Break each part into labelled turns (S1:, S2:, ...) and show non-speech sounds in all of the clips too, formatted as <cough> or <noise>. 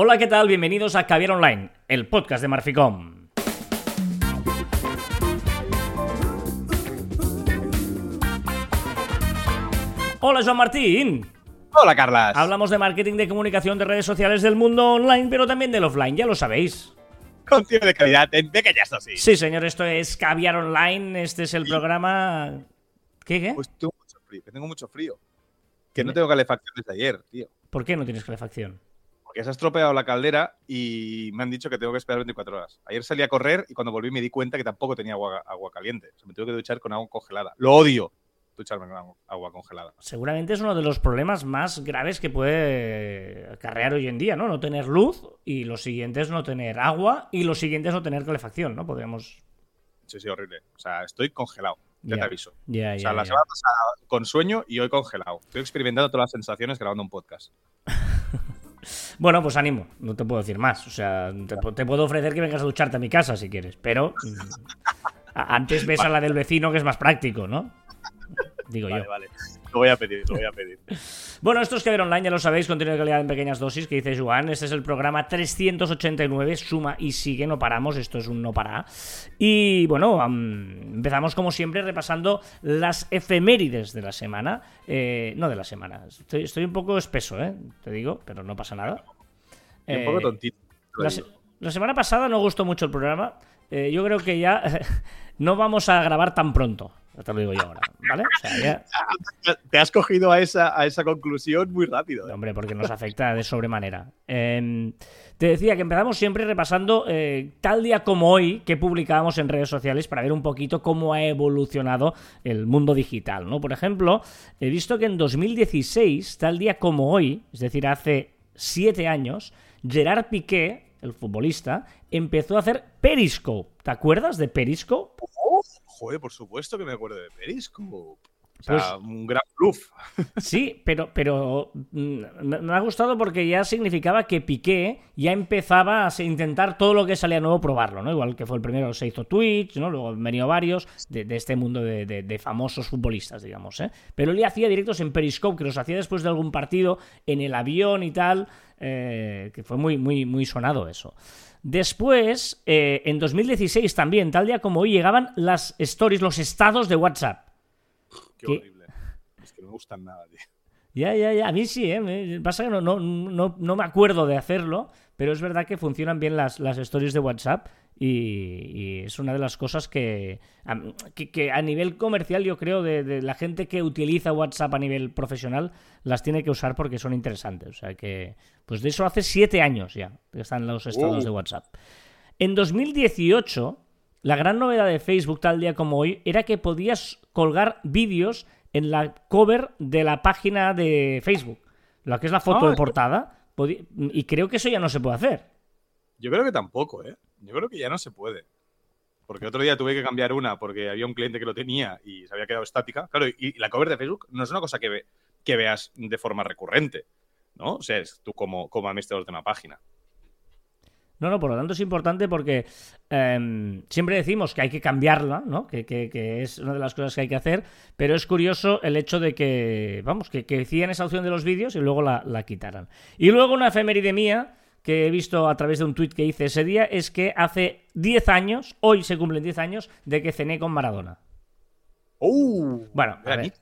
S1: Hola, ¿qué tal? Bienvenidos a Caviar Online, el podcast de Marficom. Hola, Joan Martín.
S2: Hola, Carlas.
S1: Hablamos de marketing, de comunicación, de redes sociales, del mundo online, pero también del offline, ya lo sabéis.
S2: Contenido de calidad en pequeñas dosis.
S1: Sí, señor, esto es Caviar Online, este es el programa... ¿Qué, qué?
S2: Pues tengo mucho frío, que tengo mucho frío. Que no tengo calefacción desde ayer, tío.
S1: ¿Por qué no tienes calefacción?
S2: Porque se ha estropeado la caldera y me han dicho que tengo que esperar 24 horas. Ayer salí a correr y cuando volví me di cuenta que tampoco tenía agua, agua caliente. O sea, me tengo que duchar con agua congelada. Lo odio, ducharme con agua, congelada.
S1: Seguramente es uno de los problemas más graves que puede acarrear hoy en día, ¿no? No tener luz y los siguientes no tener agua y los siguientes no tener calefacción, ¿no? Podríamos...
S2: Sí, sí, horrible. O sea, estoy congelado. Ya, te aviso.
S1: Ya,
S2: o sea, la semana pasada con sueño y hoy congelado. Estoy experimentando todas las sensaciones grabando un podcast.
S1: Bueno, pues ánimo, no te puedo decir más. O sea, te, pu- te puedo ofrecer que vengas a ducharte a mi casa si quieres, pero <laughs> antes ves a la del vecino que es más práctico, ¿no? Digo
S2: Vale,
S1: yo.
S2: vale. Lo voy a pedir, lo voy a pedir. <laughs>
S1: Bueno, esto es que ver online, ya lo sabéis, contenido de calidad en pequeñas dosis, que dice Joan. Este es el programa 389, suma y sigue, no paramos, esto es un no para. Y bueno, am, empezamos como siempre repasando las efemérides de la semana. Eh, no de la semana, estoy, estoy un poco espeso, ¿eh? Te digo, pero no pasa nada.
S2: Un poco
S1: Eh,
S2: tontito.
S1: se- la semana pasada no gustó mucho el programa. Eh, yo creo que ya <laughs> no vamos a grabar tan pronto. Ya te lo digo yo ahora, ¿vale? O sea, ya- <laughs>
S2: Te has cogido a esa, a esa conclusión muy rápido. ¿eh?
S1: Hombre, porque nos afecta de sobremanera. Eh, te decía que empezamos siempre repasando eh, tal día como hoy que publicábamos en redes sociales para ver un poquito cómo ha evolucionado el mundo digital, ¿no? Por ejemplo, he visto que en 2016, tal día como hoy, es decir, hace siete años, Gerard Piqué, el futbolista, empezó a hacer Periscope. ¿Te acuerdas de Periscope?
S2: Oh, joder, por supuesto que me acuerdo de Periscope. O sea,
S1: Pues-
S2: un gran bluff. <laughs>
S1: Sí, pero, pero mm, me ha gustado porque ya significaba que Piqué ya empezaba a intentar todo lo que salía nuevo probarlo, ¿no? Igual que fue el primero, se hizo Twitch, ¿no? Luego han venido varios de, de este mundo de, de- de famosos futbolistas, digamos, ¿eh? Pero él ya hacía directos en Periscope, que los hacía después de algún partido, en el avión y tal, eh, que fue muy, muy, muy sonado eso. Después, eh, en 2016 también, tal día como hoy, llegaban las stories, los estados de WhatsApp.
S2: Qué horrible. Es que no me gustan nada, tío.
S1: Ya, ya, ya. A mí sí, ¿eh? Pasa que no, no, no, no me acuerdo de hacerlo, pero es verdad que funcionan bien las, las stories de WhatsApp y, y es una de las cosas que, que, que a nivel comercial yo creo de, de la gente que utiliza WhatsApp a nivel profesional las tiene que usar porque son interesantes. O sea que, pues de eso hace siete años ya que están los estados
S2: Uh.
S1: de WhatsApp. En 2018, la gran novedad de Facebook tal día como hoy era que podías colgar vídeos en la cover de la página de Facebook, la que es la foto
S2: Ah,
S1: de portada, y creo que eso ya no se puede hacer.
S2: Yo creo que tampoco, ¿eh? Yo creo que ya no se puede. Porque otro día tuve que cambiar una porque había un cliente que lo tenía y se había quedado estática. Claro, y, la cover de Facebook no es una cosa que, ve- que veas de forma recurrente, ¿no? O sea, es tú como, como administrador de una página.
S1: No, no, por lo tanto es importante porque em, siempre decimos que hay que cambiarla, ¿no? Que, que- que es una de las cosas que hay que hacer, pero es curioso el hecho de que, vamos, que, que decían esa opción de los vídeos y luego la, la quitaran. Y luego una efeméride mía que he visto a través de un tuit que hice ese día es que hace 10 años, hoy se cumplen 10 años, de que cené con Maradona.
S2: ¡Uh!
S1: Bueno, a ver,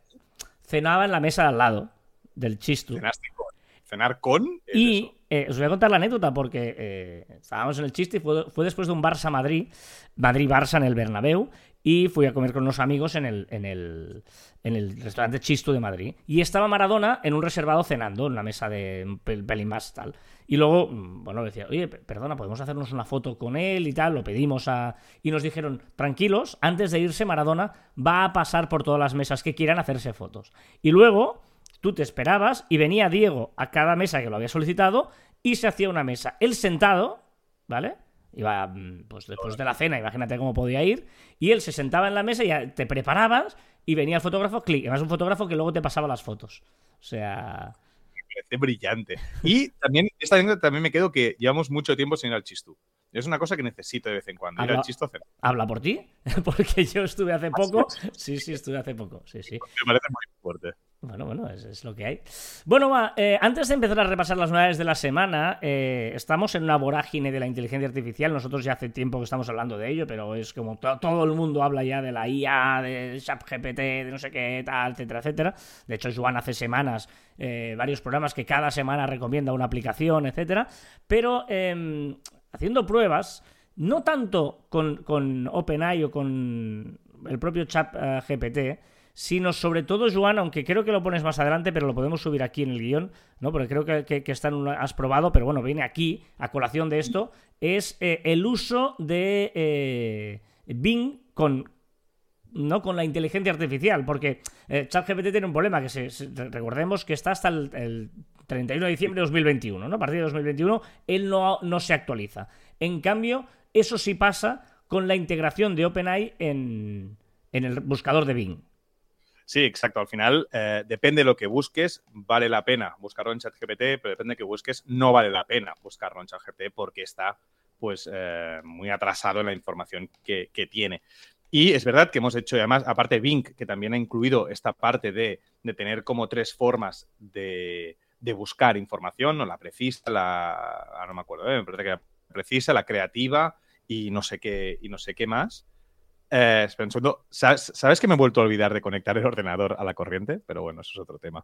S1: cenaba en la mesa de al lado del chistu.
S2: Cenaste con- Cenar con. es
S1: Y eh, os voy a contar la anécdota porque eh, estábamos en el chiste y fue, fue después de un Barça-Madrid, Madrid-Barça en el Bernabéu, y fui a comer con unos amigos en el, en el, en el restaurante Chistu de Madrid. Y estaba Maradona en un reservado cenando, en una mesa de un pel- pelín más tal. Y luego, mm, bueno, decía, oye, pe- perdona, podemos hacernos una foto con él y tal, lo pedimos a... Y nos dijeron, tranquilos, antes de irse Maradona va a pasar por todas las mesas que quieran hacerse fotos. Y luego tú te esperabas y venía Diego a cada mesa que lo había solicitado y se hacía una mesa. Él sentado, ¿vale? Iba, mm, pues después de la cena, imagínate cómo podía ir, y él se sentaba en la mesa y te preparabas y venía el fotógrafo, clic, además un fotógrafo que luego te pasaba las fotos. O sea,
S2: parece brillante. Y también, esta anécdota también me quedo que llevamos mucho tiempo sin ir al chistú. Es una cosa que necesito de vez en cuando, ir
S1: Habla-
S2: al chisto cenar.
S1: habla por ti, <laughs> porque yo estuve hace poco. Sí, sí, estuve hace poco, sí, sí.
S2: Me parece muy fuerte.
S1: Bueno, bueno, es, lo que hay. Bueno, va, eh, antes de empezar a repasar las novedades de la semana, eh, estamos en una vorágine de la inteligencia artificial. Nosotros ya hace tiempo que estamos hablando de ello, pero es como todo el mundo habla ya de la IA, de ChatGPT, de no sé qué, tal, etcétera, etcétera. De hecho, Joan hace semanas eh, varios programas que cada semana recomienda una aplicación, etcétera. Pero em, haciendo pruebas, no tanto con, con OpenAI o con el propio ChatGPT, sino sobre todo, Joan, aunque creo que lo pones más adelante, pero lo podemos subir aquí en el guion, ¿no? Porque creo que, que, está en has probado, pero bueno, viene aquí, a colación de esto, es eh, el uso de eh, Bing con, ¿no? con la inteligencia artificial, porque eh, ChatGPT tiene un problema, que recordemos que está hasta el, 31 de diciembre de 2021, ¿no? A partir de 2021 él no, no se actualiza. En cambio, eso sí pasa con la integración de OpenAI en, en el buscador de Bing.
S2: Sí, exacto. Al final, eh, depende de lo que busques, vale la pena buscarlo en ChatGPT, pero depende de que busques, no vale la pena buscarlo en ChatGPT porque está pues eh, muy atrasado en la información que, tiene. Y es verdad que hemos hecho, además, aparte Bing, que también ha incluido esta parte de, tener como tres formas de, buscar información, ¿no? La precisa, la. Ah, no me acuerdo, ¿eh? me parece que precisa, la creativa y no sé qué, y no sé qué más. Eh, ¿sabes, que me he vuelto a olvidar de conectar el ordenador a la corriente? Pero bueno, eso es otro tema.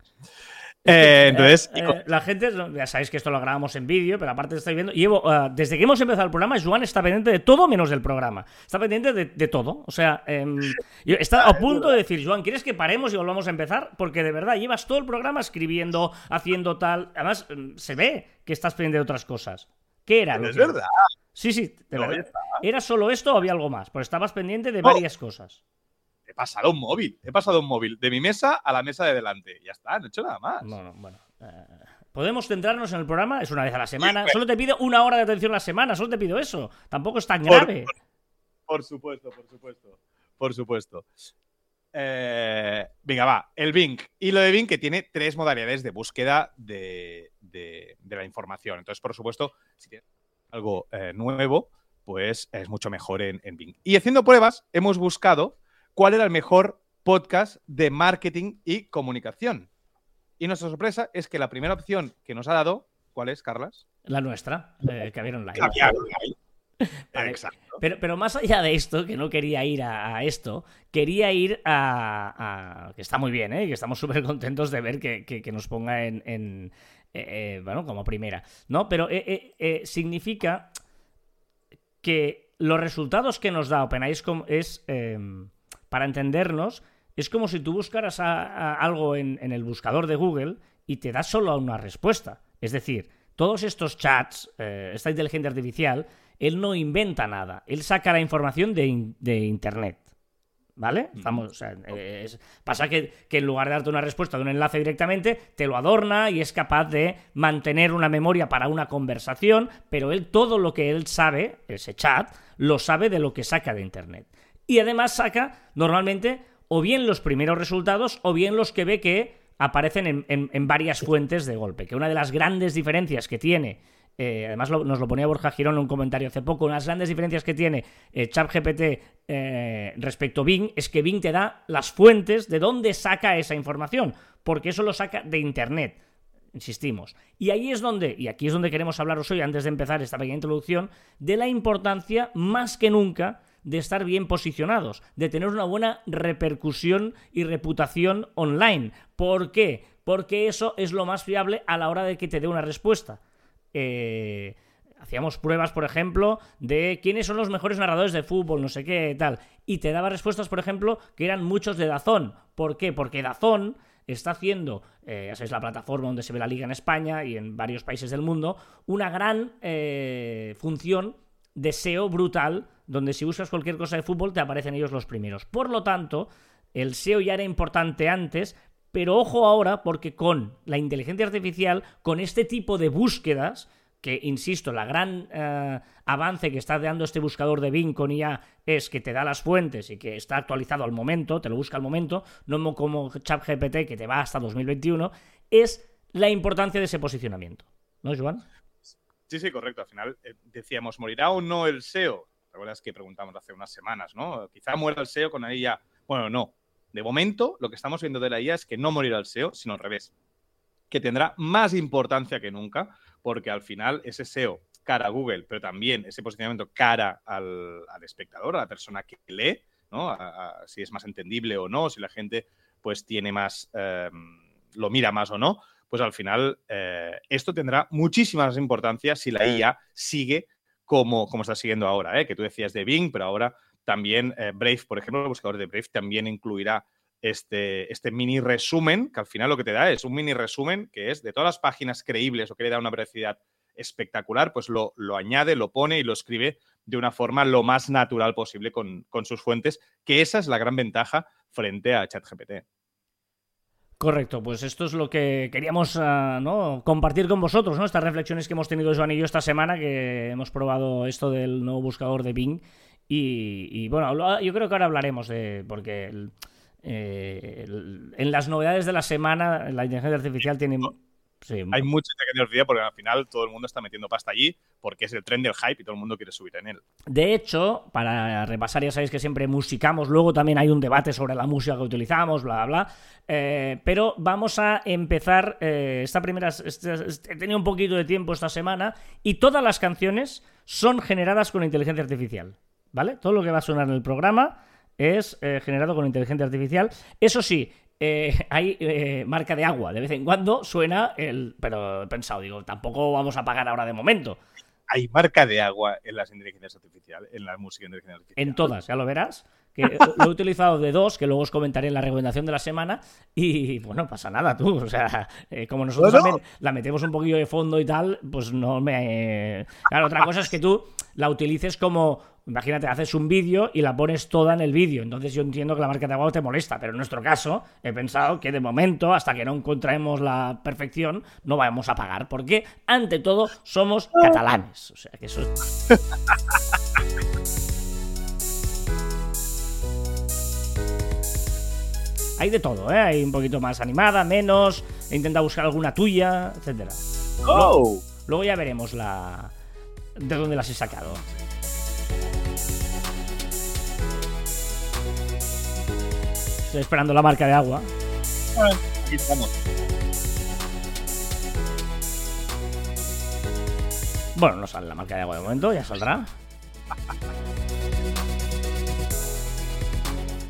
S1: Eh, <laughs> entonces, eh, la gente, ya sabéis que esto lo grabamos en vídeo, pero aparte estáis viendo. Llevo, desde que hemos empezado el programa, Juan está pendiente de todo menos del programa. Está pendiente de, todo. O sea, em, <laughs> está a punto de decir, Juan, ¿quieres que paremos y volvamos a empezar? Porque de verdad llevas todo el programa escribiendo, haciendo tal. Además, em, se ve que estás pendiente de otras cosas. ¿Qué era?
S2: es verdad.
S1: Sí, sí, ¿Era solo esto o había algo más? Pues estabas pendiente de varias cosas.
S2: He pasado un móvil, he pasado un móvil de mi mesa a la mesa de delante. Ya está, no he hecho nada más.
S1: Bueno, bueno. Eh, podemos centrarnos en el programa, es una vez a la semana. Solo te pido una hora de atención a la semana, solo te pido eso. Tampoco es tan grave.
S2: Por, supuesto, por supuesto. Por supuesto. Eh, venga, va, el Bing. Y lo de Bing que tiene tres modalidades de búsqueda de, de la información. Entonces, por supuesto, si tienes algo eh, nuevo, pues es mucho mejor en, Bing. Y haciendo pruebas, hemos buscado cuál era el mejor podcast de marketing y comunicación. Y nuestra sorpresa es que la primera opción que nos ha dado, ¿cuál es, Carlas?
S1: La nuestra, eh, Caviar Online. <laughs>
S2: Exacto.
S1: Pero, pero, más allá de esto, que no quería ir a, esto, quería ir a, que está muy bien, ¿eh? que estamos súper contentos de ver que, nos ponga en, eh, bueno, como primera, ¿no? Pero eh, significa que los resultados que nos da OpenAI es, em, para entendernos, es como si tú buscaras algo en, el buscador de Google y te da solo una respuesta. Es decir, todos estos chats, esta inteligencia artificial, él no inventa nada, él saca la información de Internet. ¿Vale? Estamos, pasa que, en lugar de darte una respuesta de un enlace directamente, te lo adorna y es capaz de mantener una memoria para una conversación, pero él todo lo que él sabe, ese chat, lo sabe de lo que saca de Internet. Y además saca normalmente o bien los primeros resultados o bien los que ve que aparecen en varias fuentes de golpe. Que una de las grandes diferencias que tiene eh, además nos lo ponía Borja Girón en un comentario hace poco, una de las grandes diferencias que tiene eh, ChatGPT eh, respecto a Bing es que Bing te da las fuentes de dónde saca esa información, porque eso lo saca de Internet. Insistimos. Y ahí es donde, y aquí es donde queremos hablaros hoy, antes de empezar esta pequeña introducción, de la importancia más que nunca de estar bien posicionados, de tener una buena repercusión y reputación online. ¿Por qué? Porque eso es lo más fiable a la hora de que te dé una respuesta. Eh, hacíamos pruebas, por ejemplo, de quiénes son los mejores narradores de fútbol, no sé qué, tal. Y te daba respuestas, por ejemplo, que eran muchos de Dazón. ¿Por qué? Porque Dazón está haciendo, eh, ya sabéis, la plataforma donde se ve la liga en España y en varios países del mundo, una gran eh, función de SEO brutal, donde si buscas cualquier cosa de fútbol te aparecen ellos los primeros. Por lo tanto, el SEO ya era importante antes, pero ojo ahora porque con la inteligencia artificial, con este tipo de búsquedas, que insisto, la gran eh, avance que está dando este buscador de Bing con IA es que te da las fuentes y que está actualizado al momento, te lo busca al momento, no como ChatGPT que te va hasta 2021, es la importancia de ese posicionamiento. ¿No, Joan?
S2: Sí, sí, correcto. Al final eh, decíamos, ¿morirá o no el SEO? ¿Te acuerdas que preguntamos hace unas semanas, no? Quizá muera el SEO con ahí ya. Bueno, no, De momento, lo que estamos viendo de la IA es que no morirá el SEO, sino al revés, que tendrá más importancia que nunca, porque al final ese SEO cara a Google, pero también ese posicionamiento cara al, espectador, a la persona que lee, ¿no? si es más entendible o no, si la gente pues tiene más, em, lo mira más o no, pues al final eh, esto tendrá muchísima más importancia si la IA sigue como, como está siguiendo ahora, ¿eh? que tú decías de Bing, pero ahora también eh, Brave, por ejemplo, el buscador de Brave también incluirá este, este mini resumen, que al final lo que te da es un mini resumen que es de todas las páginas creíbles o que le da una velocidad espectacular, pues lo, lo, añade, lo pone y lo escribe de una forma lo más natural posible con, con sus fuentes, que esa es la gran ventaja frente a ChatGPT.
S1: Correcto, pues esto es lo que queríamos ah, ¿no? compartir con vosotros, ¿no? Estas reflexiones que hemos tenido Joan y yo esta semana, que hemos probado esto del nuevo buscador de Bing. Y, bueno, yo creo que ahora hablaremos de. porque eh, en las novedades de la semana, la inteligencia artificial tiene
S2: hay mucha tecnología porque al final todo el mundo está metiendo pasta allí porque es el tren del hype y todo el mundo quiere subir en él.
S1: De hecho, para repasar, ya sabéis que siempre musicamos, luego también hay un debate sobre la música que utilizamos, bla, bla, bla. Eh, pero vamos a empezar eh, esta primera... Este, este, he tenido un poquito de tiempo esta semana y todas las canciones son generadas con inteligencia artificial. ¿Vale? Todo lo que va a sonar en el programa es eh, generado con inteligencia artificial. Eso sí, eh, <laughs> hay eh, marca de agua. De vez en cuando suena el. Pero he pensado, digo, tampoco vamos a pagar ahora de momento.
S2: Hay marca de agua en las inteligencias artificiales, en la música inteligencia artificial.
S1: En todas, ya lo verás. Que <laughs> lo he utilizado de dos, que luego os comentaré en la recomendación de la semana. Y bueno, pasa nada, tú. O sea, eh, como nosotros la metemos un poquillo de fondo y tal, pues no me. Claro, otra cosa es que tú la utilices como Imagínate, haces un vídeo y la pones toda en el vídeo. Entonces yo entiendo que la marca de agua te molesta, pero en nuestro caso he pensado que de momento, hasta que no encontremos la perfección, no vamos a pagar. Porque, ante todo, somos catalanes. O sea que eso Hay de todo, ¿eh? Hay un poquito más animada, menos. He intentado buscar alguna tuya, etcétera.
S2: Oh.
S1: luego ya veremos la... de dónde las he sacado. Estoy esperando la marca de agua.
S2: aquí estamos.
S1: Bueno, no sale la marca de agua de momento, ya saldrá.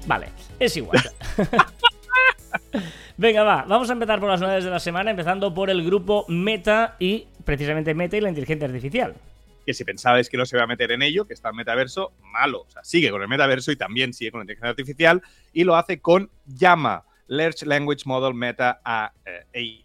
S1: Vale, es igual. <laughs> Venga, va, vamos a empezar por las novedades de la semana, empezando por el grupo Meta y precisamente Meta y la inteligencia artificial
S2: que si pensabais que no se va a meter en ello, que está en metaverso, malo. O sea, sigue con el metaverso y también sigue con la inteligencia artificial y lo hace con Llama, Large Language Model Meta AI.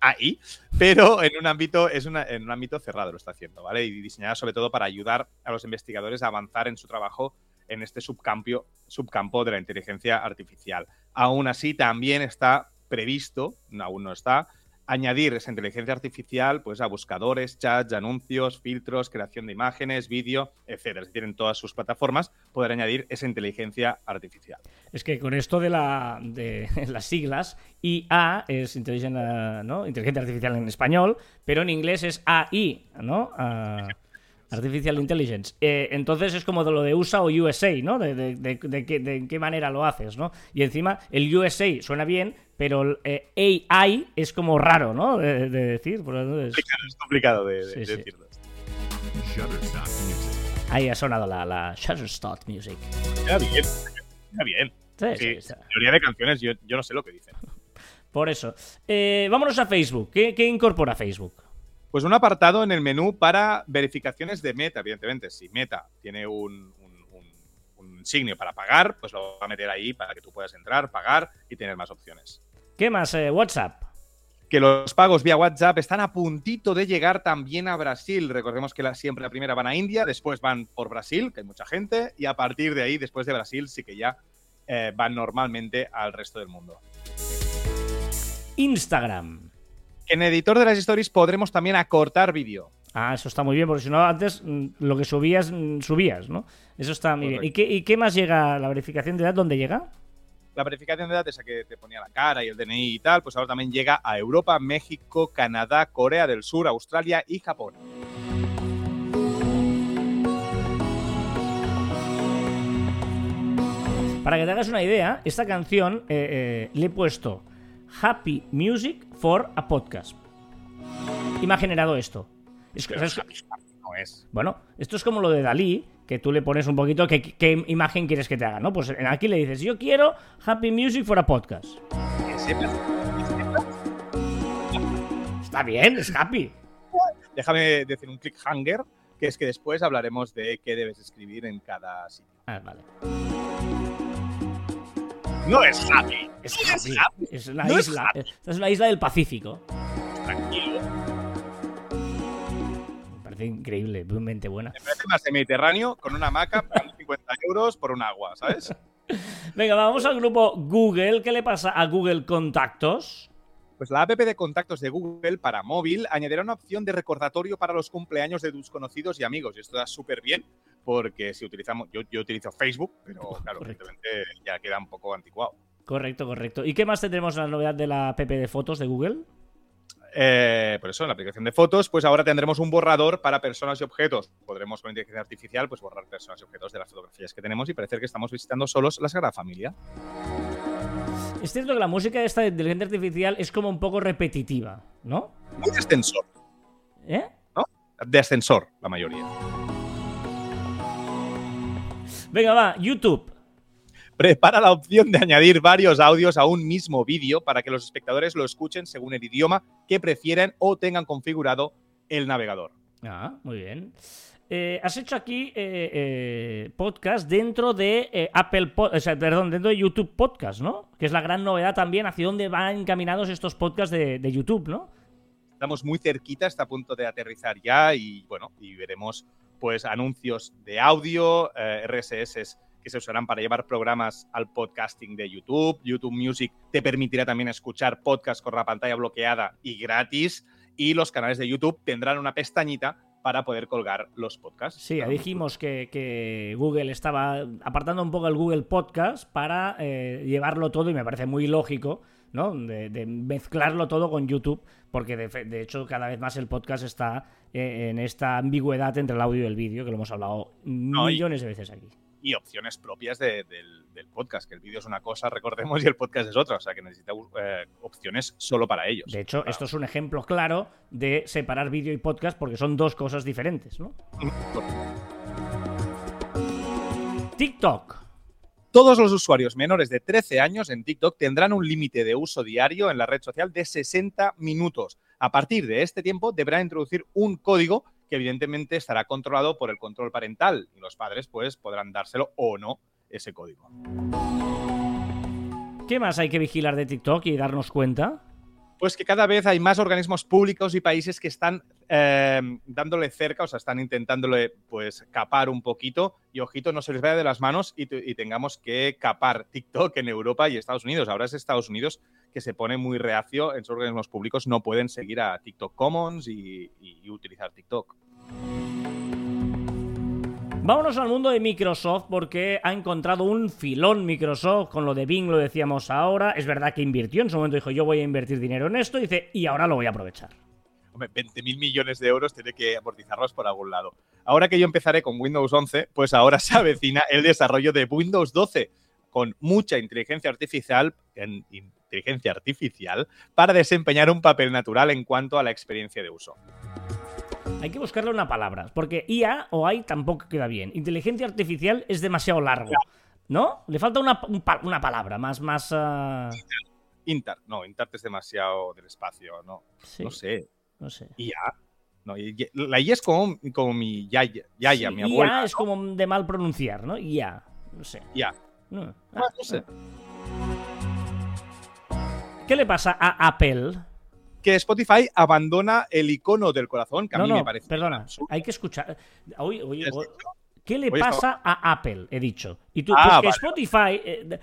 S2: AI, pero en un ámbito es en un ámbito cerrado lo está haciendo, ¿vale? Y diseñada sobre todo para ayudar a los investigadores a avanzar en su trabajo en este subcampo, subcampo de la inteligencia artificial. Aún así, también está previsto, aún no está, añadir esa inteligencia artificial pues, a buscadores, chats, anuncios, filtros, creación de imágenes, vídeo, etcétera. Es decir, en todas sus plataformas poder añadir esa inteligencia artificial.
S1: Es que con esto de, la, de <laughs> las siglas, IA es inteligencia, ¿no? inteligencia artificial en español, pero en inglés es AI, ¿no? Ah, Artificial Intelligence. Eh, entonces es como de lo de USA o USA, ¿no? De, de, de, qué manera lo haces, ¿no? Y encima el USA suena bien, pero eh, AI es como raro, ¿no? De, decir.
S2: Es complicado de, decirlo.
S1: Ahí ha sonado la, la Shutterstock Music.
S2: Queda bien, queda bien. Sí, sí, teoría de canciones yo, yo, no sé lo que dicen.
S1: Por eso. Eh, vámonos a Facebook. ¿Qué, ¿Qué incorpora Facebook?
S2: Pues un apartado en el menú para verificaciones de Meta, evidentemente. Si Meta tiene un, un, insignia para pagar, pues lo va a meter ahí para que tú puedas entrar, pagar y tener más opciones.
S1: ¿Qué más? Eh, WhatsApp.
S2: Que los pagos vía WhatsApp están a puntito de llegar también a Brasil. Recordemos que la, siempre la primera van a India, después van por Brasil, que hay mucha gente, y a partir de ahí, después de Brasil, sí que ya eh, van normalmente al resto del mundo.
S1: Instagram
S2: en editor de las stories podremos también acortar vídeo.
S1: Ah, eso está muy bien, porque si no, antes mm, lo que subías, mm, subías, ¿no? Eso está muy bien. ¿Y qué, ¿Y qué, más llega la verificación de edad? ¿Dónde llega?
S2: La verificación de edad, esa que te ponía la cara y el DNI y tal, pues ahora también llega a Europa, México, Canadá, Corea del Sur, Australia y Japón.
S1: Para que te hagas una idea, esta canción eh, eh, le he puesto Happy Music for a Podcast. Y me ha generado esto. Es, es-
S2: es.
S1: bueno, esto es como lo de Dalí, que tú le pones un poquito qué, qué imagen quieres que te haga, ¿no? Pues aquí le dices, yo quiero Happy Music for a Podcast. Está bien, es happy.
S2: Déjame decir un clickhanger, que es que después hablaremos de qué debes escribir en cada sitio.
S1: Ah, vale.
S2: No es happy.
S1: Es
S2: No es
S1: happy.
S2: happy.
S1: Es una
S2: No es
S1: isla. Esta es una isla del Pacífico.
S2: Tranquilo.
S1: Me parece increíble, mente buena.
S2: Me parece más de Mediterráneo con una hamaca pagando 50 euros por un agua, ¿sabes? <laughs>
S1: Venga, vamos al grupo Google. ¿Qué le pasa a Google Contactos?
S2: Pues la app de contactos de Google para móvil añadirá una opción de recordatorio para los cumpleaños de tus conocidos y amigos. Y esto está súper bien porque si utilizamos, yo, yo utilizo Facebook, pero claro, evidentemente ya queda un poco anticuado.
S1: Correcto, correcto. ¿Y qué más tendremos en la novedad de la app de fotos de Google?
S2: Eh, por eso, en la aplicación de fotos, pues ahora tendremos un borrador para personas y objetos. Podremos con inteligencia artificial pues borrar personas y objetos de las fotografías que tenemos y parecer que estamos visitando solos la Sagrada Familia.
S1: Es cierto que la música de esta inteligencia artificial es como un poco repetitiva, ¿no?
S2: Muy de ascensor,
S1: ¿Eh?
S2: de ascensor la mayoría.
S1: Venga, va, YouTube.
S2: Prepara la opción de añadir varios audios a un mismo vídeo para que los espectadores lo escuchen según el idioma que prefieren o tengan configurado el navegador.
S1: Ah, muy bien. Eh, has hecho aquí eh, eh, podcast dentro de eh, Apple, o sea, perdón, dentro de YouTube Podcast, ¿no? Que es la gran novedad también hacia dónde van encaminados estos podcasts de, de YouTube, ¿no?
S2: Estamos muy cerquita, está a punto de aterrizar ya y bueno, y veremos pues anuncios de audio, RSS que se usarán para llevar programas al podcasting de YouTube. YouTube Music te permitirá también escuchar podcast con la pantalla bloqueada y gratis. Y los canales de YouTube tendrán una pestañita para poder colgar los podcasts.
S1: Sí, ya dijimos que, que Google estaba apartando un poco el Google Podcast para eh, llevarlo todo y me parece muy lógico, ¿no? De, de mezclarlo todo con YouTube, porque de, fe- de hecho cada vez más el podcast está eh, en esta ambigüedad entre el audio y el vídeo, que lo hemos hablado millones de veces aquí.
S2: Y opciones propias de- del, del podcast, que el vídeo es una cosa, recordemos, y el podcast es otra, o sea que necesita eh, opciones solo para ellos.
S1: De hecho,
S2: Claro.
S1: esto es un ejemplo claro de separar vídeo y podcast porque son dos cosas diferentes, ¿no? TikTok.
S2: Todos los usuarios menores de 13 años en TikTok tendrán un límite de uso diario en la red social de 60 minutos. A partir de este tiempo deberán introducir un código que evidentemente estará controlado por el control parental y los padres pues podrán dárselo o no ese código.
S1: ¿Qué más hay que vigilar de TikTok y darnos cuenta?
S2: Pues que cada vez hay más organismos públicos y países que están eh, dándole cerca, o sea, están intentándole pues capar un poquito y ojito no se les vaya de las manos y, tengamos que capar TikTok en Europa y Estados Unidos. Ahora es Estados Unidos que se pone muy reacio en sus organismos públicos, no pueden seguir a TikTok Commons y utilizar TikTok.
S1: Vámonos al mundo de Microsoft porque ha encontrado un filón Microsoft con lo de Bing, lo decíamos ahora. Es verdad que invirtió, en su momento dijo yo voy a invertir dinero en esto, dice y ahora lo voy a aprovechar.
S2: Hombre, 20.000 millones de euros tiene que amortizarlos por algún lado. Ahora que yo empezaré con Windows 11, pues ahora se avecina el desarrollo de Windows 12 con mucha inteligencia artificial, en inteligencia artificial para desempeñar un papel natural en cuanto a la experiencia de uso.
S1: Hay que buscarle una palabra, porque IA o AI tampoco queda bien. Inteligencia artificial es demasiado largo, ¿no? Le falta una, un una palabra más, más... ah,
S2: Intart, no, Intart es demasiado del espacio, no,
S1: sí,
S2: no sé.
S1: No sé.
S2: IA, no, y- y- la IA es como, como mi yaya, yaya
S1: Sí,
S2: mi abuela.
S1: IA es como de mal pronunciar, ¿no? IA, no sé. No, ah,
S2: Bueno, no sé.
S1: ¿Qué le pasa a Apple?
S2: Que Spotify abandona el icono del corazón, que a
S1: No,
S2: mí
S1: no,
S2: me parece.
S1: perdona,
S2: absurdo.
S1: hay que escuchar. Oye, oye,
S2: ¿Qué
S1: le pasa a Apple? He dicho. Y tú,
S2: Ah,
S1: pues que. Spotify, eh, de,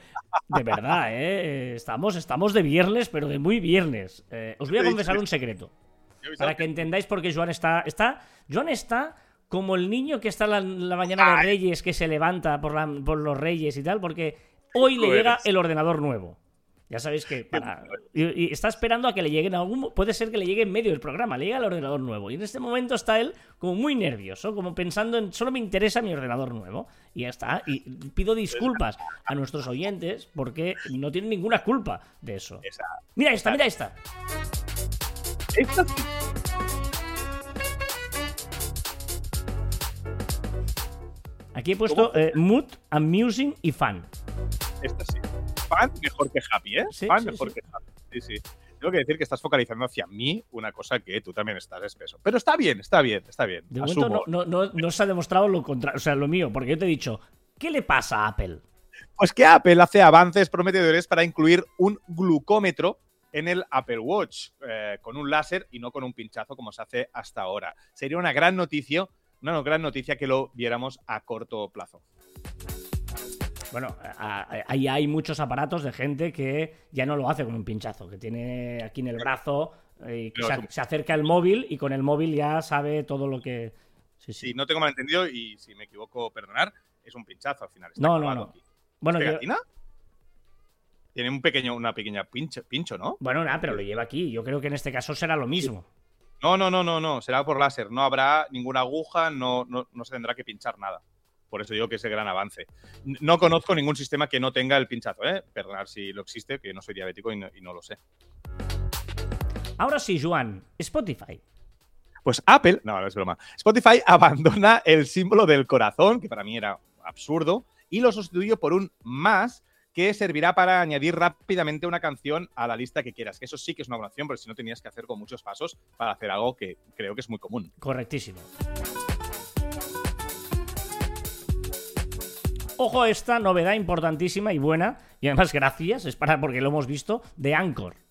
S1: de verdad, eh, estamos, estamos de viernes, pero de muy viernes. Eh, os voy a confesar un secreto. Para que entendáis por qué Joan está. está Joan está como el niño que está la, la mañana de Reyes, que se levanta por, la- por los Reyes y tal, porque hoy le llega
S2: eres.
S1: el ordenador nuevo. Ya sabéis que para. Y, y está esperando a que le llegue en algún. Puede ser que le llegue en medio del programa, le llega al ordenador nuevo. Y en este momento está él como muy nervioso, como pensando en. Solo me interesa mi ordenador nuevo. Y ya está. Y pido disculpas a nuestros oyentes porque no tienen ninguna culpa de eso. Mira esta, mira esta.
S2: Esta sí.
S1: Aquí he puesto eh, mood, amusing y fun.
S2: Esta sí. Fan mejor que happy, ¿eh?
S1: Sí,
S2: Fan
S1: sí,
S2: mejor
S1: sí.
S2: que happy. Sí, sí. Tengo que decir que estás focalizando hacia mí una cosa que tú también estás espeso. Pero está bien, está bien, está bien.
S1: De momento no, no, no se ha demostrado lo contrario, o sea, lo mío, porque yo te he dicho, ¿qué le pasa a Apple?
S2: Pues que Apple hace avances prometedores para incluir un glucómetro en el Apple Watch, eh, con un láser y no con un pinchazo como se hace hasta ahora. Sería una gran noticia, una gran noticia que lo viéramos a corto plazo.
S1: Bueno, ahí hay muchos aparatos de gente que ya no lo hace con un pinchazo, que tiene aquí en el brazo eh, y que se, acerca el móvil y con el móvil ya sabe todo lo que... Sí, sí.
S2: No tengo malentendido y si me equivoco, perdonar, es un pinchazo al final. Está
S1: No, no, no.
S2: aquí.
S1: Bueno,
S2: ¿Pegatina? Tiene un pequeño, una pequeña pincho, pincho, ¿no?
S1: bueno, nada, pero lo lleva aquí. Yo creo que en este caso será lo mismo.
S2: No, no, no, no, no. Será por láser. No habrá ninguna aguja, no, no, no se tendrá que pinchar nada. Por eso digo que es el gran avance. No conozco ningún sistema que no tenga el pinchazo, ¿eh? Perdonad si lo existe, que no soy diabético y no, y no lo sé.
S1: Ahora sí, Joan, Spotify.
S2: Pues Apple, no, no es broma. Spotify <laughs> abandona el símbolo del corazón, que para mí era absurdo, y lo sustituye por un más que servirá para añadir rápidamente una canción a la lista que quieras. Eso sí que es una opción, porque si no tenías que hacer con muchos pasos para hacer algo que creo que es muy común.
S1: Correctísimo. Ojo a esta novedad importantísima y buena, y además gracias, es para porque lo hemos visto, de Anchor.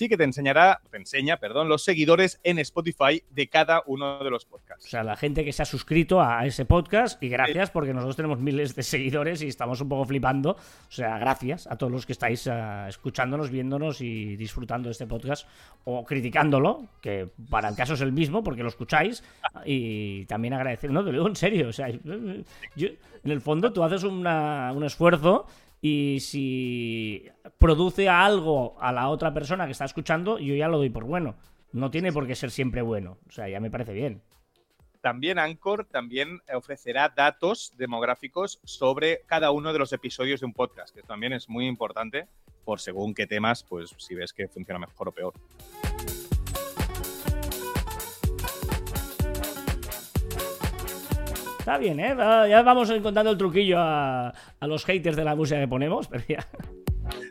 S2: Sí que te enseñará, te enseña, perdón, los seguidores en Spotify de cada uno de los
S1: O
S2: podcasts.
S1: sea, la gente que se ha suscrito a ese podcast, y gracias porque nosotros tenemos miles de seguidores y estamos un poco flipando. O sea, gracias a todos los que estáis ah, escuchándonos, viéndonos y disfrutando de este podcast o criticándolo, que para el caso es el mismo porque lo escucháis. Y también agradecer, no, te lo digo en serio. O sea, yo- en el fondo tú haces una- un esfuerzo y si produce algo a la otra persona que está escuchando, yo ya lo doy por bueno. No tiene por qué ser siempre bueno. O sea, ya me parece bien.
S2: También Anchor también ofrecerá datos demográficos sobre cada uno de los episodios de un podcast, que también es muy importante por según qué temas, pues si ves que funciona mejor o peor.
S1: Está bien, ¿eh? Ya vamos encontrando el truquillo a, a los haters de la música que ponemos, <laughs> pero ya.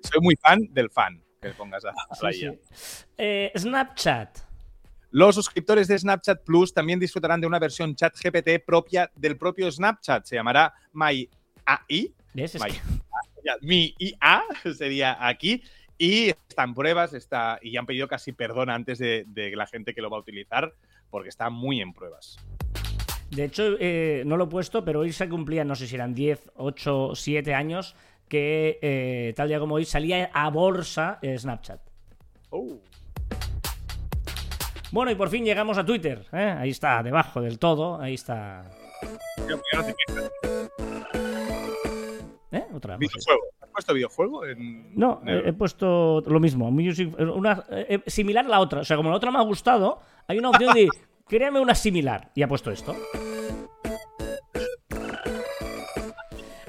S2: Soy muy fan del fan que pongas a, a la
S1: Sí,
S2: IA.
S1: sí. Eh, Snapchat.
S2: Los suscriptores de Snapchat Plus también disfrutarán de una versión chat GPT propia del propio Snapchat. Se llamará My AI.
S1: ¿Ves? Es
S2: My-
S1: que-
S2: Mi IA <laughs> sería aquí. Y está en pruebas está, y han pedido casi perdón antes de, de la gente que lo va a utilizar porque está muy en pruebas.
S1: De hecho, eh, no lo he puesto, pero hoy se cumplían, no sé si eran 10, 8, 7 años, que eh, tal día como hoy salía a bolsa eh, Snapchat.
S2: Oh.
S1: Bueno, y por fin llegamos a Twitter. ¿eh? Ahí está, debajo del todo. Ahí está. ¿Eh? Otra. vez.
S2: Videojuego. ¿Has puesto videojuego? En,
S1: No,
S2: en el-
S1: he, he puesto lo mismo. Music, una, eh, similar a la otra. O sea, como la otra me ha gustado, hay una opción de créame una similar. Y ha puesto esto.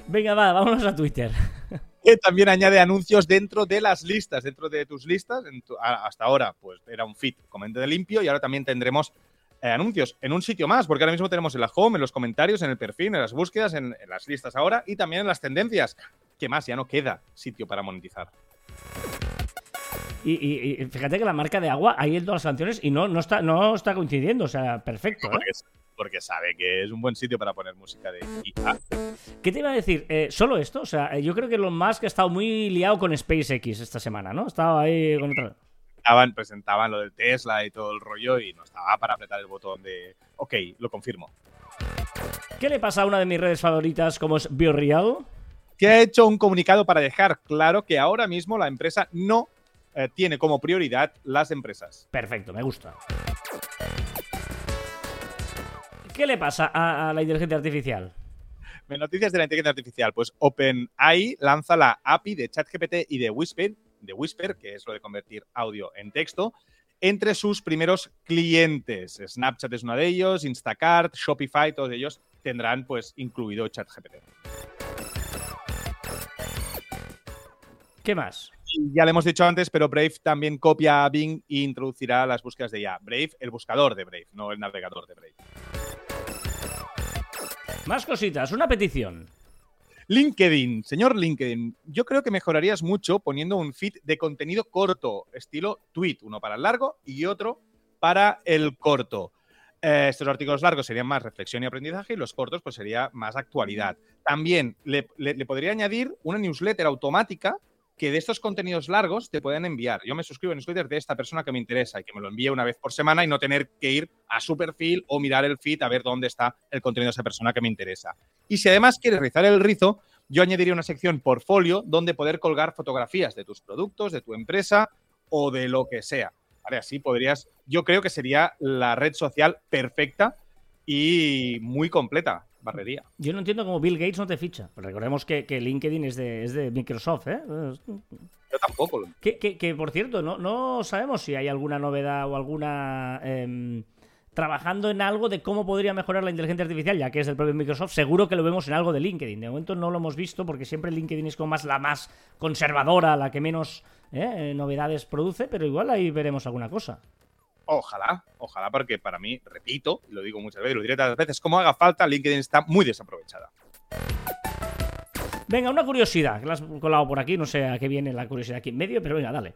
S1: Venga, va, vámonos a Twitter. <laughs>
S2: también añade anuncios dentro de las listas, dentro de tus listas. Hasta ahora, pues era un feed comente de limpio y ahora también tendremos eh, anuncios en un sitio más, porque ahora mismo tenemos en la home, en los comentarios, en el perfil, en las búsquedas, en, en las listas ahora y también en las tendencias. ¿Qué más? Ya no queda sitio para monetizar.
S1: Y, y- y fíjate que la marca de agua hay en todas las canciones y no, no, está, no está coincidiendo. O sea, perfecto. ¿eh?
S2: Porque, porque sabe que es un buen sitio para poner música de IA.
S1: ¿Qué te iba a decir? Eh, ¿Solo esto? O sea, yo creo que Elon Musk ha estado muy liado con SpaceX esta semana, ¿no? Estaba ahí con otra...
S2: Presentaban, presentaban lo del Tesla y todo el rollo y no estaba para apretar el botón de OK, lo confirmo.
S1: ¿Qué le pasa a una de mis redes favoritas como es BioReal?
S2: que ha hecho un comunicado para dejar claro que ahora mismo la empresa no eh, tiene como prioridad las empresas.
S1: Perfecto, me gusta. ¿Qué le pasa a, a la inteligencia artificial?
S2: Noticias de la inteligencia artificial, pues OpenAI lanza la API de ChatGPT y de Whisper de Whisper, que es lo de convertir audio en texto, entre sus primeros clientes. Snapchat es uno de ellos, Instacart, Shopify, todos ellos tendrán pues incluido ChatGPT.
S1: ¿Qué más?
S2: Ya le hemos dicho antes, pero Brave también copia a Bing e introducirá las búsquedas de IA. Brave, el buscador de Brave, no el navegador de Brave.
S1: Más cositas, una petición.
S2: LinkedIn, señor LinkedIn, yo creo que mejorarías mucho poniendo un feed de contenido corto, estilo tweet, uno para el largo y otro para el corto. Eh, estos artículos largos serían más reflexión y aprendizaje y los cortos pues sería más actualidad. También le podría añadir una newsletter automática que de estos contenidos largos te pueden enviar. Yo me suscribo en newsletter de esta persona que me interesa y que me lo envíe una vez por semana y no tener que ir a su perfil o mirar el feed a ver dónde está el contenido de esa persona que me interesa. Y si además quieres rizar el rizo, yo añadiría una sección portfolio donde poder colgar fotografías de tus productos, de tu empresa o de lo que sea. Así podrías, yo creo que sería la red social perfecta y muy completa barrería.
S1: Yo no entiendo cómo Bill Gates no te ficha. Pues recordemos que, LinkedIn es de, es de, Microsoft, ¿eh?
S2: Yo tampoco.
S1: Que, que, por cierto, no, no sabemos si hay alguna novedad o alguna... Em, trabajando en algo de cómo podría mejorar la inteligencia artificial, ya que es del propio Microsoft, seguro que lo vemos en algo de LinkedIn. De momento no lo hemos visto porque siempre LinkedIn es como más la más conservadora, la que menos ¿eh? novedades produce, pero igual ahí veremos alguna cosa.
S2: Ojalá, ojalá, porque para mí, repito, lo digo muchas veces, lo diré tantas veces, como haga falta, LinkedIn está muy desaprovechada.
S1: Venga, una curiosidad, que la has colado por aquí, no sé a qué viene la curiosidad aquí en medio, pero venga, dale.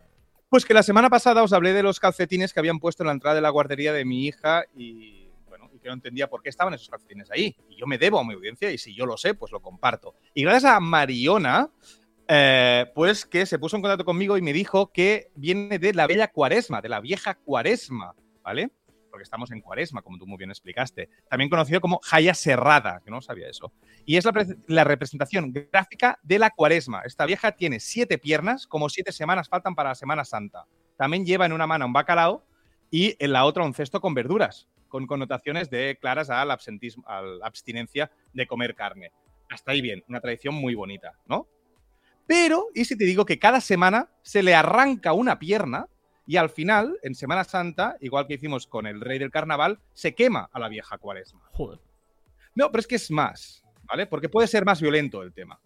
S2: Pues que la semana pasada os hablé de los calcetines que habían puesto en la entrada de la guardería de mi hija y, bueno, y que no entendía por qué estaban esos calcetines ahí. Y yo me debo a mi audiencia y si yo lo sé, pues lo comparto. Y gracias a Mariona, eh, pues que se puso en contacto conmigo y me dijo que viene de la bella cuaresma, de la vieja cuaresma, ¿vale? Porque estamos en cuaresma, como tú muy bien explicaste. También conocido como Jaya Serrada, que no sabía eso. Y es la, representación gráfica de la cuaresma. Esta vieja tiene siete piernas, como siete semanas faltan para la Semana Santa. También lleva en una mano un bacalao y en la otra un cesto con verduras, con connotaciones de claras al a la abstinencia de comer carne. Hasta ahí bien, una tradición muy bonita, ¿no? Pero, ¿y si te digo que cada semana se le arranca una pierna y al final, en Semana Santa, igual que hicimos con el Rey del Carnaval, se quema a la vieja cuaresma?
S1: Joder.
S2: No, pero es que es más, ¿vale? Porque puede ser más violento el tema.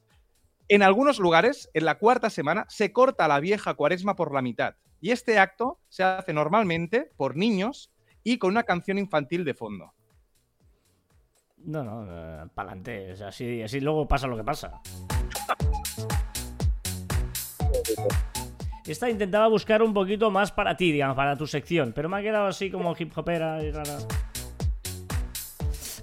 S2: En algunos lugares, en la cuarta semana, se corta a la vieja cuaresma por la mitad. Y este acto se hace normalmente por niños y con una canción infantil de fondo.
S1: No, no, eh, para adelante. así, así luego pasa lo que pasa. <laughs> Esta intentaba buscar un poquito más para ti, digamos, para tu sección, pero me ha quedado así como hip hopera y rara.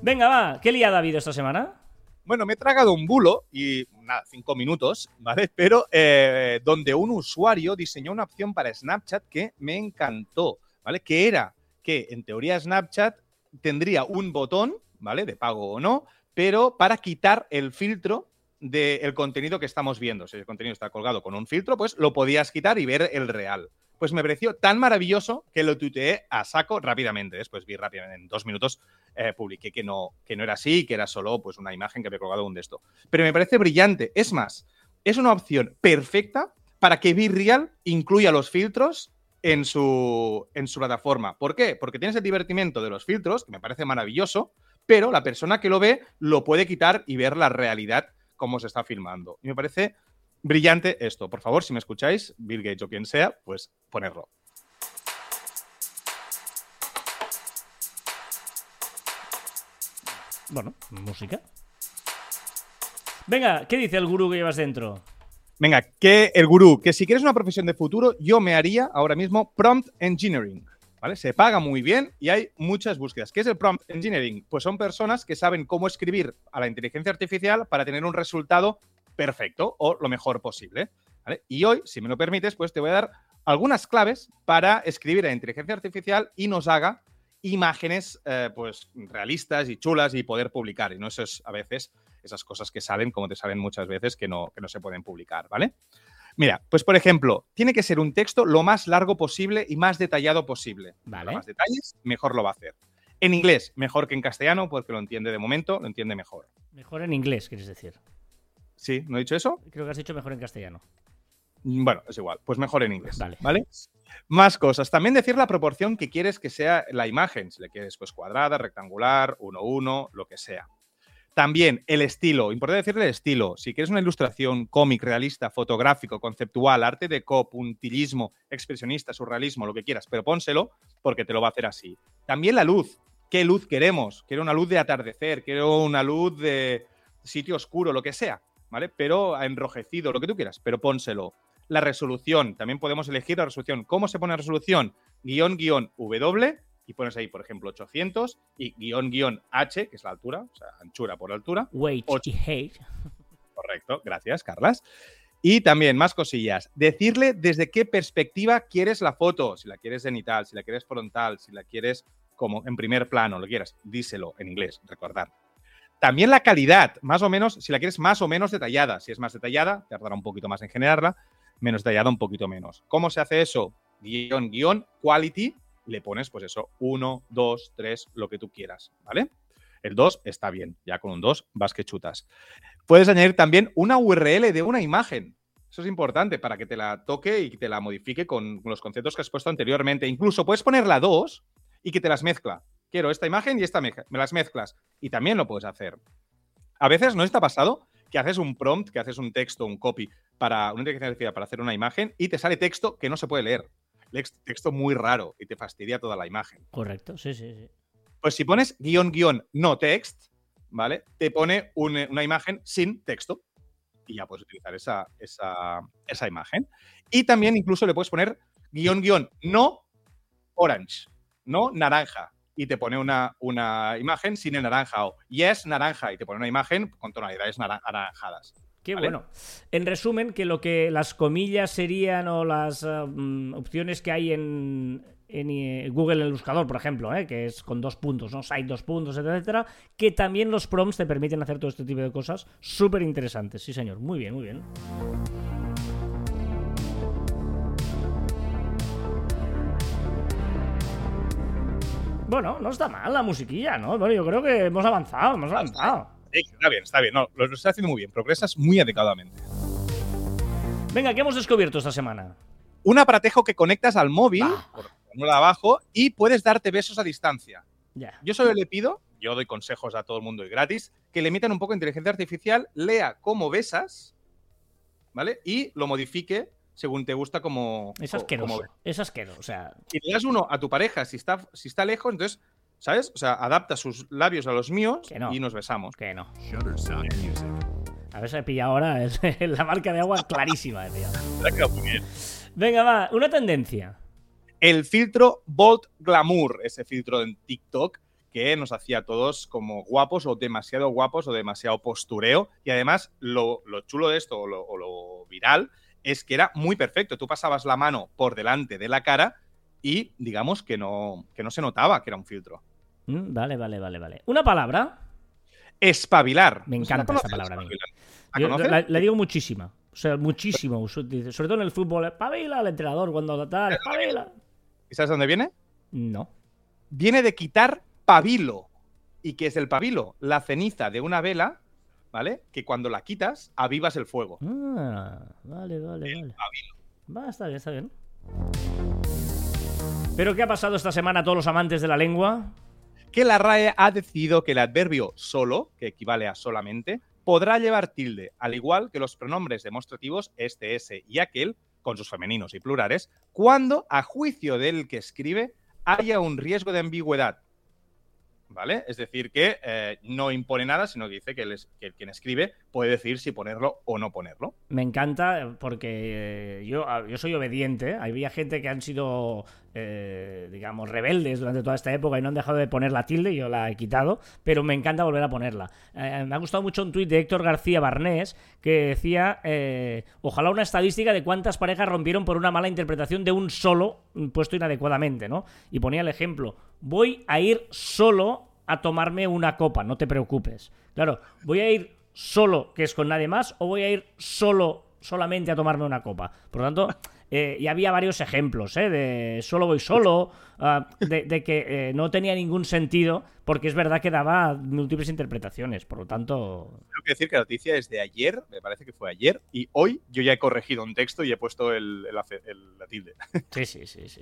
S1: Venga, va, ¿qué liada ha habido esta semana?
S2: Bueno, me he tragado un bulo y nada, cinco minutos, ¿vale? Pero eh, donde un usuario diseñó una opción para Snapchat que me encantó, ¿vale? Que era que en teoría Snapchat tendría un botón, ¿vale? De pago o no, pero para quitar el filtro del contenido que estamos viendo. Si el contenido está colgado con un filtro, pues lo podías quitar y ver el real. Pues me pareció tan maravilloso que lo tuiteé a saco rápidamente. Después vi rápidamente, en dos minutos eh, publiqué que no, que no era así, que era solo pues, una imagen que había colgado un de esto. Pero me parece brillante. Es más, es una opción perfecta para que Real incluya los filtros en su, en su plataforma. ¿Por qué? Porque tienes el divertimento de los filtros, que me parece maravilloso, pero la persona que lo ve lo puede quitar y ver la realidad cómo se está filmando. Y me parece brillante esto. Por favor, si me escucháis, Bill Gates o quien sea, pues ponerlo.
S1: Bueno, música. Venga, ¿qué dice el gurú que llevas dentro?
S2: Venga, que el gurú, que si quieres una profesión de futuro, yo me haría ahora mismo prompt engineering. Se paga muy bien y hay muchas búsquedas. ¿Qué es el prompt engineering? Pues son personas que saben cómo escribir a la inteligencia artificial para tener un resultado perfecto o lo mejor posible. Y hoy, si me lo permites, pues te voy a dar algunas claves para escribir a la inteligencia artificial y nos haga imágenes eh, pues realistas y chulas y poder publicar. Y no es a veces esas cosas que salen, como te salen muchas veces, que no, que no se pueden publicar, ¿vale? Mira, pues por ejemplo, tiene que ser un texto lo más largo posible y más detallado posible.
S1: Vale.
S2: más detalles, mejor lo va a hacer. En inglés, mejor que en castellano, porque lo entiende de momento, lo entiende mejor.
S1: Mejor en inglés, quieres decir.
S2: Sí, ¿no he dicho eso?
S1: Creo que has dicho mejor en castellano.
S2: Bueno, es igual, pues mejor en inglés.
S1: Vale.
S2: ¿vale? Más cosas. También decir la proporción que quieres que sea la imagen. Si le quieres pues cuadrada, rectangular, 1-1, lo que sea. También el estilo. Importante decirle el estilo. Si quieres una ilustración cómic, realista, fotográfico, conceptual, arte de co, puntillismo, expresionista, surrealismo, lo que quieras, pero pónselo porque te lo va a hacer así. También la luz. ¿Qué luz queremos? Quiero una luz de atardecer, quiero una luz de sitio oscuro, lo que sea, ¿vale? Pero enrojecido, lo que tú quieras, pero pónselo la resolución. También podemos elegir la resolución. ¿Cómo se pone la resolución? Guión, guion, W, y pones ahí, por ejemplo, 800, y guion, guion, H, que es la altura, o sea, anchura por altura. Ocho.
S1: y hate.
S2: Correcto, gracias, Carlas. Y también más cosillas. Decirle desde qué perspectiva quieres la foto. Si la quieres cenital, si la quieres frontal, si la quieres como en primer plano, lo quieras. Díselo en inglés, recordar. También la calidad, más o menos, si la quieres más o menos detallada. Si es más detallada, tardará un poquito más en generarla menos detallada, un poquito menos. ¿Cómo se hace eso? Guión, guion, quality, le pones pues eso, 1, 2, 3, lo que tú quieras, ¿vale? El 2 está bien, ya con un 2 vas que chutas. Puedes añadir también una URL de una imagen. Eso es importante para que te la toque y te la modifique con los conceptos que has puesto anteriormente. Incluso puedes poner la 2 y que te las mezcla. Quiero esta imagen y esta me las mezclas. Y también lo puedes hacer. A veces no está pasado que haces un prompt, que haces un texto, un copy para una inteligencia artificial para hacer una imagen y te sale texto que no se puede leer. Texto muy raro y te fastidia toda la imagen.
S1: Correcto, sí, sí, sí.
S2: Pues si pones guion, guion, no text, ¿vale? Te pone un- una imagen sin texto y ya puedes utilizar esa, esa, esa imagen. Y también incluso le puedes poner guion, guion, no orange, no naranja. Y te pone una, una imagen sin el naranja o yes, naranja. Y te pone una imagen con tonalidades nara- anaranjadas.
S1: Qué
S2: ¿Vale?
S1: bueno. En resumen, que lo que las comillas serían o las eh, mm, opciones que hay en, en, eh, Google en el buscador, por ejemplo, eh, que es con dos puntos, ¿no? Site dos puntos, etcétera, etcétera, que también los prompts te permiten hacer todo este tipo de cosas súper interesantes. Sí, señor. Muy bien, muy bien. Bueno, no está mal la musiquilla, ¿no? Bueno, yo creo que hemos avanzado, hemos avanzado.
S2: Está bien, está bien. No, lo, lo está haciendo muy bien. Progresas muy adecuadamente.
S1: Venga, ¿qué hemos descubierto esta semana?
S2: Un aparatejo que conectas al móvil,
S1: Ah.
S2: por de abajo, y puedes darte besos a distancia.
S1: Ya.
S2: Yo solo le pido, yo doy consejos a todo el mundo y gratis, que le metan un poco de inteligencia artificial, lea cómo besas, ¿vale? Y lo modifique según te gusta como.
S1: Es asqueroso.
S2: como.
S1: Es asqueroso. O sea,
S2: Y le das uno a tu pareja si está, si está lejos, entonces, ¿sabes? O sea, adapta sus labios a los míos
S1: Que no.
S2: y nos besamos.
S1: que no. A ver si he pillado ahora el- <laughs> la marca de agua clarísima.
S2: bien.
S1: Venga, va. Una tendencia.
S2: el filtro Bold Glamour, ese filtro en TikTok que nos hacía a todos como guapos o demasiado guapos o demasiado postureo. Y además, lo, lo chulo de esto o lo, o lo viral es que era muy perfecto. Tú pasabas la mano por delante de la cara y digamos que no, que no se notaba que era un filtro.
S1: Mm, Vale, vale, vale, vale. Una palabra.
S2: Espabilar.
S1: Me
S2: ¿No se la
S1: encanta esta
S2: conoces,
S1: palabra Yo la, la digo muchísima. O sea, muchísimo. Sobre todo en el fútbol. Pavila al entrenador cuando tal. Pavila.
S2: ¿Y sabes dónde viene?
S1: No.
S2: Viene de quitar pabilo. ¿Y qué es el pabilo? La ceniza de una vela, ¿vale? Que cuando la quitas, avivas el fuego.
S1: Ah, vale, vale, vale. Va, está bien, está bien. ¿Pero qué ha pasado esta semana a todos los amantes de la lengua?
S2: que la RAE ha decidido que el adverbio solo, que equivale a solamente, podrá llevar tilde, al igual que los pronombres demostrativos este, ese y aquel, con sus femeninos y plurales, cuando, a juicio del que escribe, haya un riesgo de ambigüedad. ¿Vale? Es decir, que eh, no impone nada, sino que dice que, quien escribe puede decir si ponerlo o no ponerlo.
S1: Me encanta eh, porque eh, yo, yo soy obediente. Había gente que han sido, eh, digamos, rebeldes durante toda esta época y no han dejado de poner la tilde. Yo la he quitado, pero me encanta volver a ponerla. Eh, me ha gustado mucho un tuit de Héctor García Barnés que decía: eh, Ojalá una estadística de cuántas parejas rompieron por una mala interpretación de un solo puesto inadecuadamente, ¿no? Y ponía el ejemplo: Voy a ir solo a tomarme una copa, no te preocupes. Claro, voy a ir solo, que es con nadie más, o voy a ir solo, solamente a tomarme una copa. Por lo tanto, eh, y había varios ejemplos, ¿eh? De solo voy solo, ah, de, que eh, no tenía ningún sentido, porque es verdad que daba múltiples interpretaciones, por lo tanto...
S2: Tengo que decir que la noticia es de ayer, me parece que fue ayer, y hoy yo ya he corregido un texto y he puesto el, la tilde. <laughs>
S1: Sí, sí, sí, sí.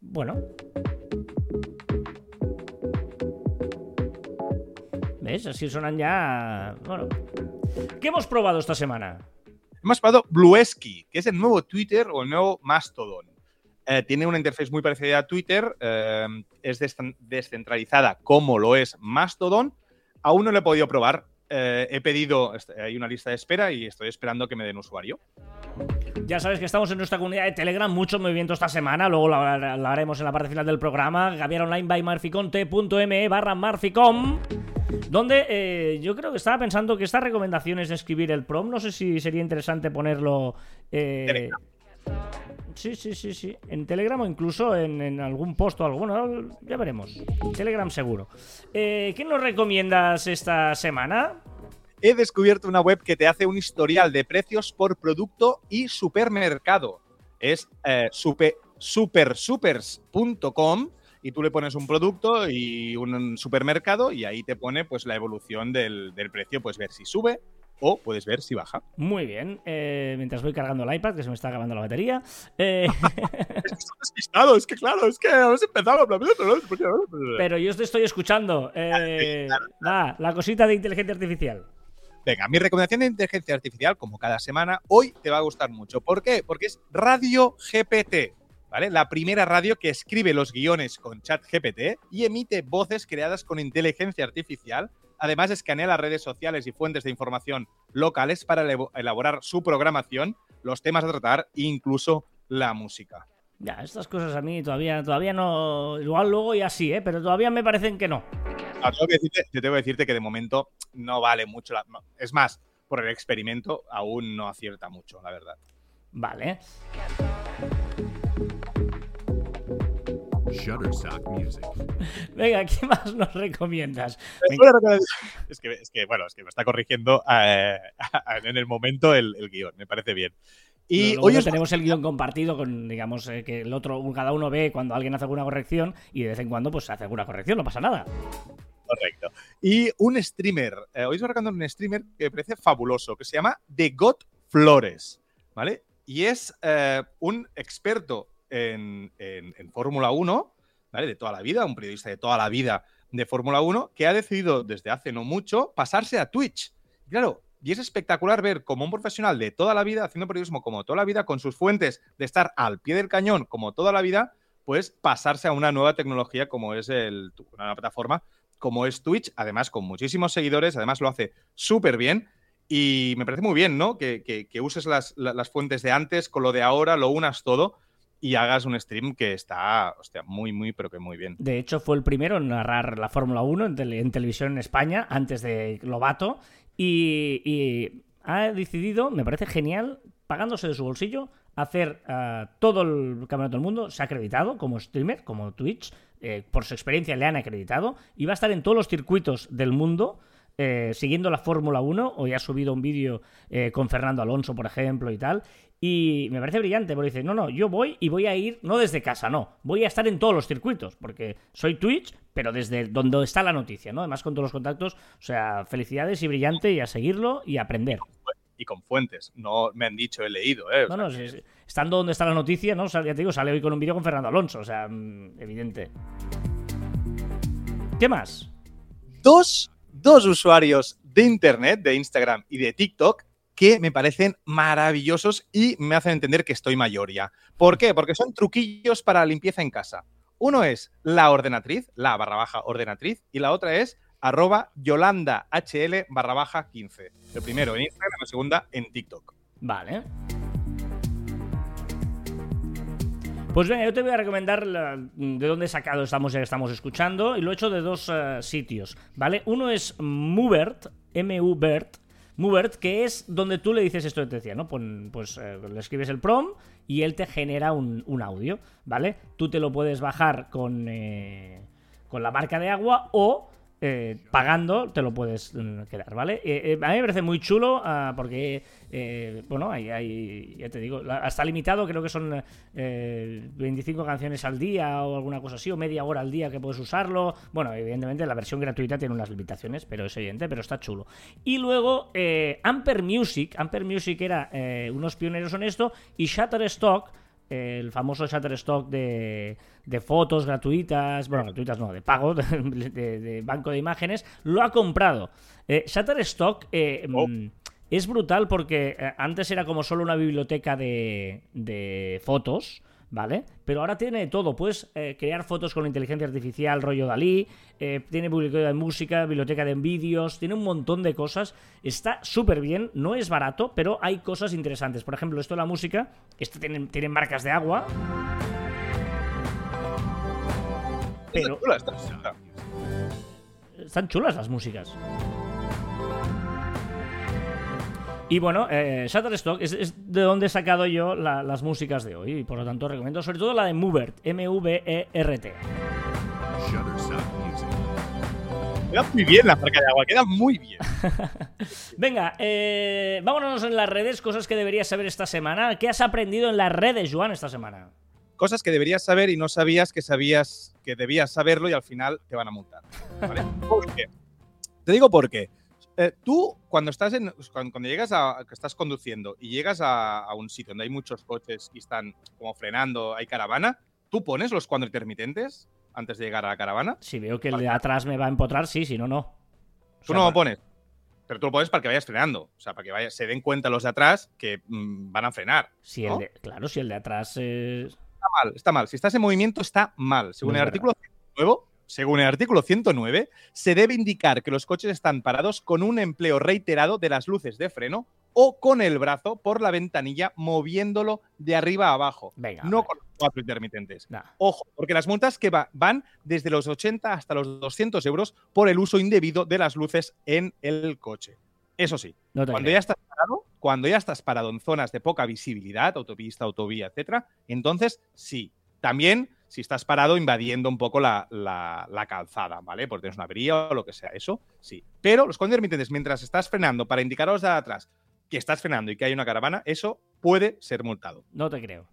S1: Bueno. Así sonan ya... Bueno. ¿Qué hemos probado esta semana?
S2: Hemos probado Bluesky, que es el nuevo Twitter o el nuevo Mastodon. Eh, tiene una interfaz muy parecida a Twitter, eh, es descentralizada como lo es Mastodon. Aún no lo he podido probar. Eh, he pedido, este, hay una lista de espera y estoy esperando que me den usuario.
S1: Ya sabes que estamos en nuestra comunidad de Telegram, mucho movimiento esta semana, luego lo, haremos en la parte final del programa, Gabriel Online by marficon.me barra marficom, donde eh, yo creo que estaba pensando que estas recomendaciones de escribir el prom, no sé si sería interesante ponerlo... Eh, sí, sí, sí, sí. En Telegram o incluso en, algún post o ya veremos. Telegram seguro. Eh, ¿Qué nos recomiendas esta semana?
S2: he descubierto una web que te hace un historial de precios por producto y supermercado. Es eh, supersupers.com y tú le pones un producto y un supermercado y ahí te pone pues la evolución del, precio, puedes ver si sube o puedes ver si baja.
S1: Muy bien, eh, mientras voy cargando el iPad, que se me está acabando la batería. Eh... <laughs>
S2: es que despistado, es que claro, es que hemos empezado.
S1: Pero yo te estoy escuchando. Eh, la cosita de inteligencia artificial.
S2: Venga, mi recomendación de inteligencia artificial, como cada semana, hoy te va a gustar mucho. ¿Por qué? Porque es Radio GPT. ¿Vale? La primera radio que escribe los guiones con chat GPT y emite voces creadas con inteligencia artificial. Además, escanea las redes sociales y fuentes de información locales para elaborar su programación, los temas a tratar e incluso la música.
S1: Ya, estas cosas a mí todavía, todavía no. Igual luego y así, ¿eh? Pero todavía me parecen que no.
S2: tengo que decirte, yo tengo que decirte que de momento no vale mucho. La, es más, por el experimento aún no acierta mucho, la verdad.
S1: Vale. Shutterstock Music. Venga, ¿qué más nos recomiendas?
S2: Es que, es que, bueno, es que me está corrigiendo eh, <laughs> en el momento el, el guion, me parece bien.
S1: Y hoy tenemos el guion compartido con, digamos, eh, que el otro, cada uno ve cuando alguien hace alguna corrección y de vez en cuando pues hace alguna corrección, no pasa nada.
S2: Correcto. Y un streamer, eh, hoy estoy recordando un streamer que me parece fabuloso, que se llama The God Flores, ¿vale? Y es eh, un experto en, Fórmula 1, ¿vale? De toda la vida, un periodista de toda la vida de Fórmula 1, que ha decidido desde hace no mucho pasarse a Twitch. Claro, y es espectacular ver como un profesional de toda la vida, haciendo periodismo como toda la vida, con sus fuentes de estar al pie del cañón como toda la vida, pues pasarse a una nueva tecnología como es el, una plataforma como es Twitch, además con muchísimos seguidores, además lo hace súper bien. Y me parece muy bien, ¿no? Que, uses las, fuentes de antes con lo de ahora, lo unas todo y hagas un stream que está, hostia, muy, muy, pero que muy bien.
S1: De hecho, fue el primero en narrar la Fórmula 1 en, en, televisión en España, antes de Lobato, y, ha decidido, me parece genial, pagándose de su bolsillo, hacer eh, todo el campeonato del mundo. Se ha acreditado como streamer, como Twitch. Eh, por su experiencia le han acreditado. Y va a estar en todos los circuitos del mundo. Eh, siguiendo la Fórmula 1, hoy ha subido un vídeo con Fernando Alonso, por ejemplo, y tal, y me parece brillante, porque dice, no, no, yo voy y voy a ir, no desde casa, no, voy a estar en todos los circuitos, porque soy Twitch, pero desde donde está la noticia, ¿no? Además con todos los contactos, o sea, felicidades y brillante y a seguirlo y aprender.
S2: Y con fuentes, no me han dicho, he leído, ¿eh?
S1: no, no, estando donde está la noticia, ¿no? ya te digo, sale hoy con un vídeo con Fernando Alonso, o sea, mm, evidente. ¿Qué más?
S2: Dos, dos usuarios de Internet, de Instagram y de TikTok, que me parecen maravillosos y me hacen entender que estoy mayor ya. ¿Por qué? Porque son truquillos para limpieza en casa. Uno es la ordenatriz, la barra baja ordenatriz, y la otra es arroba Yolanda HL barra baja 15. El primero en Instagram, la segunda en TikTok.
S1: Vale. Pues venga, yo te voy a recomendar de dónde he sacado esta música que estamos escuchando y lo he hecho de dos eh, sitios, ¿vale? Uno es Mubert, M-U-Bert, Movert, que es donde tú le dices esto que te decía, ¿no? pues eh, le escribes el prom y él te genera un, audio, ¿vale? Tú te lo puedes bajar con, eh, con la marca de agua o eh, pagando te lo puedes mm, quedar, ¿vale? Eh, eh, a mí me parece muy chulo ah, porque, eh, bueno, hay, hay- ya te digo, hasta limitado, creo que son eh, 25 canciones al día o alguna cosa así, o media hora al día que puedes usarlo. Bueno, evidentemente la versión gratuita tiene unas limitaciones, pero es evidente, pero está chulo. Y luego, Amper Music, Amper Music era unos pioneros en esto, y Shutterstock el famoso Shutterstock de, de fotos gratuitas, bueno, gratuitas no, de pago, <laughs> de, de- de banco de imágenes, lo ha comprado. Eh, Shutterstock eh,
S2: Oh.
S1: mm, es brutal porque eh, antes era como solo una biblioteca de, de fotos, ¿vale? Pero ahora tiene todo. Puedes eh, crear fotos con inteligencia artificial, rollo Dalí, eh, tiene biblioteca de música, biblioteca de vídeos, tiene un montón de cosas. Está súper bien, no es barato, pero hay cosas interesantes. Por ejemplo, esto de la música, este tiene, tiene marcas de agua, pero están chulas las músicas. Y bueno, eh, Shutterstock es, es de donde he sacado yo la- las músicas de hoy. Y por lo tanto recomiendo sobre todo la de Movert, M-V-E-R-T.
S3: Shutterstock Music.
S2: Queda muy bien la marca de agua, queda muy bien. <laughs>
S1: Venga, eh, vámonos en las redes, cosas que deberías saber esta semana. ¿Qué has aprendido en las redes, Joan, esta semana?
S2: Cosas que deberías saber y no sabías que sabías que debías saberlo y al final te van a multar. ¿vale? <laughs> ¿Por qué? Te digo por qué. Eh, tú, cuando estás en, cuando, cuando llegas a, que estás conduciendo y llegas a, a un sitio donde hay muchos coches y están como frenando, hay caravana, ¿tú pones los cuadros intermitentes antes de llegar a la caravana?
S1: Si veo que el de atrás me va a empotrar, sí, si no, no. O
S2: Tú
S1: sea,
S2: no lo pones. Pero tú lo pones para que vayas frenando. O sea, para que vaya- se den cuenta los de atrás que mm, van a frenar.
S1: Si el de- claro, si el de atrás es...
S2: Está mal, está mal. Si estás en movimiento, está mal. Según
S1: No
S2: el artículo 109, según el artículo 109, se debe indicar que los coches están parados con un empleo reiterado de las luces de freno o con el brazo por la ventanilla moviéndolo de arriba a abajo.
S1: Venga,
S2: no con los cuatro intermitentes.
S1: Nah.
S2: Ojo, porque las multas que va- van desde los 80 hasta los 200 euros por el uso indebido de las luces en el coche. Eso sí,
S1: No
S2: cuando
S1: creo.
S2: ya estás parado, cuando ya estás parado en zonas de poca visibilidad, autopista, autovía, etcétera, entonces sí. También si estás parado invadiendo un poco la, la- la calzada, ¿vale? Porque tienes una avería o lo que sea, eso sí. Pero los conos intermitentes, mientras estás frenando para indicar a los de atrás que estás frenando y que hay una caravana, eso puede ser multado.
S1: No te creo.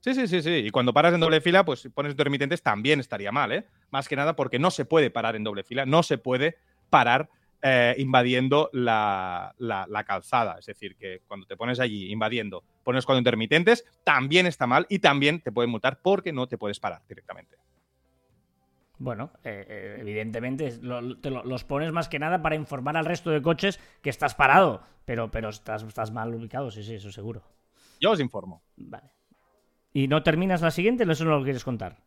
S2: Sí, sí, sí, sí. Y cuando paras en doble fila, pues si pones intermitentes también estaría mal, ¿eh? Más que nada porque no se puede parar en doble fila, no se puede parar eh, invadiendo la, la- la calzada. Es decir, que cuando te pones allí invadiendo, pones cuando intermitentes, también está mal y también te pueden multar porque no te puedes parar directamente.
S1: Bueno, eh, eh, evidentemente es- lo- te lo- los pones más que nada para informar al resto de coches que estás parado, pero, pero estás, estás mal ubicado, sí, sí, eso seguro.
S2: Yo os informo.
S1: Vale. ¿Y no terminas la siguiente? ¿Eso no lo quieres contar?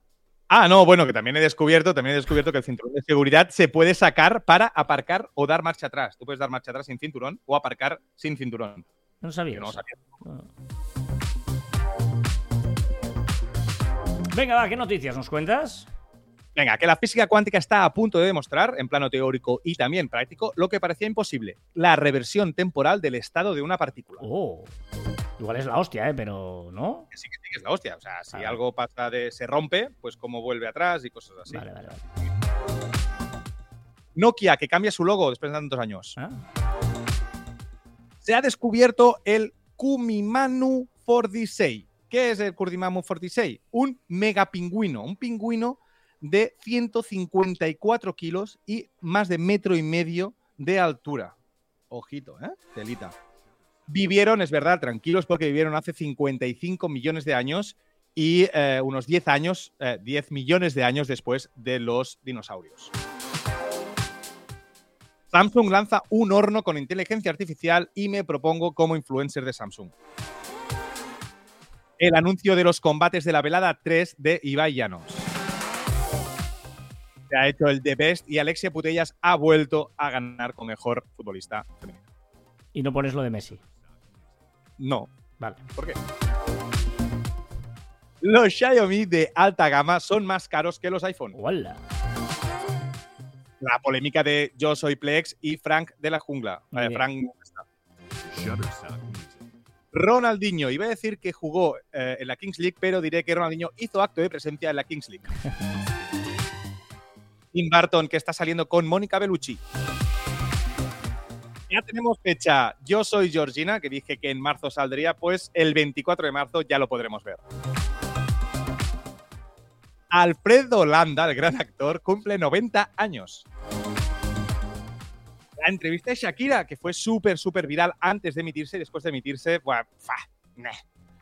S2: Ah, no, bueno, que también he descubierto, también he descubierto que el cinturón de seguridad se puede sacar para aparcar o dar marcha atrás. Tú puedes dar marcha atrás sin cinturón o aparcar sin cinturón.
S1: No sabías.
S2: Yo no sabía.
S1: No. Venga, va, ¿qué noticias nos cuentas?
S2: Venga, que la física cuántica está a punto de demostrar, en plano teórico y también práctico, lo que parecía imposible, la reversión temporal del estado de una partícula.
S1: Oh, igual es la hostia, ¿eh? Pero no.
S2: Que sí que sí que es la hostia. O sea, si
S1: Vale.
S2: algo pasa de se rompe, pues cómo vuelve atrás y cosas así.
S1: Vale, vale, vale.
S2: Nokia, que cambia su logo después de tantos años.
S1: Ah,
S2: Se ha descubierto el Kumimanu 46. ¿Qué es el Kumimanu 46? Un megapingüino, un pingüino de 154 kilos y más de metro y medio de altura. Ojito, ¿eh? Telita. Vivieron, es verdad, tranquilos porque vivieron hace 55 millones de años y eh, unos 10 años, eh, 10 millones de años después de los dinosaurios. Samsung lanza un horno con inteligencia artificial y me propongo como influencer de Samsung. El anuncio de los combates de la velada 3 de Ibai Llanos. Se ha hecho el The Best y Alexia Putellas ha vuelto a ganar con mejor futbolista femenina.
S1: y no pones lo de Messi.
S2: No.
S1: Vale.
S2: ¿Por qué? Los Xiaomi de alta gama son más caros que los iPhone.
S1: Hola.
S2: La polémica de Yo soy Plex y Frank de la jungla.
S1: Muy
S2: Eh. Frank. Ronaldinho. Iba a decir que jugó eh, en la Kings League, pero diré que Ronaldinho hizo acto de presencia en la Kings League. <laughs> Tim Burton que está saliendo con Mónica Bellucci. Ya tenemos fecha. Yo soy Georgina, que dije que en marzo saldría, pues el 24 de marzo ya lo podremos ver. Alfredo Landa, el gran actor, cumple 90 años. La entrevista de Shakira, que fue súper, súper viral antes de emitirse y después de emitirse, buah, fa, nah,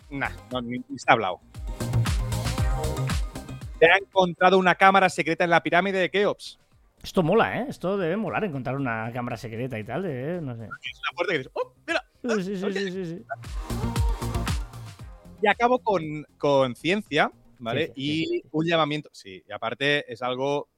S2: nah, ni, ni está hablado. Se ha encontrado una cámara secreta en la pirámide de Keops.
S1: Esto mola, ¿eh? Esto debe molar encontrar una cámara secreta y tal, de, no sé.
S2: Es una puerta que dices, ¡oh, mira!
S1: Sí, sí, sí, sí, sí.
S2: Y acabo con, con ciencia, ¿vale? Y un llamamiento. Sí, y aparte es algo,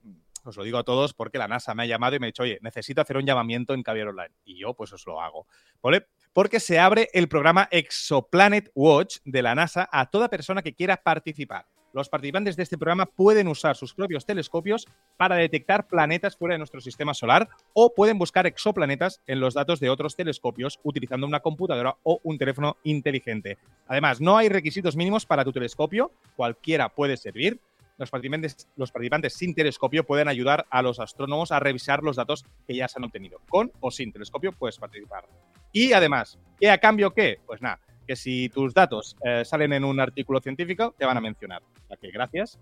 S2: os lo digo a todos, porque la NASA me ha llamado y me ha dicho, oye, necesito hacer un llamamiento en Caviar Online. Y yo, pues os lo hago, ¿vale? Porque se abre el programa Exoplanet Watch de la NASA a toda persona que quiera participar. Los participantes de este programa pueden usar sus propios telescopios para detectar planetas fuera de nuestro sistema solar o pueden buscar exoplanetas en los datos de otros telescopios utilizando una computadora o un teléfono inteligente. Además, no hay requisitos mínimos para tu telescopio, cualquiera puede servir. Los participantes, sin telescopio pueden ayudar a los astrónomos a revisar los datos que ya se han obtenido. Con o sin telescopio puedes participar. Y además, ¿qué a cambio qué? Pues nada, que si tus datos eh, salen en un artículo científico, te van a mencionar. O sea que gracias.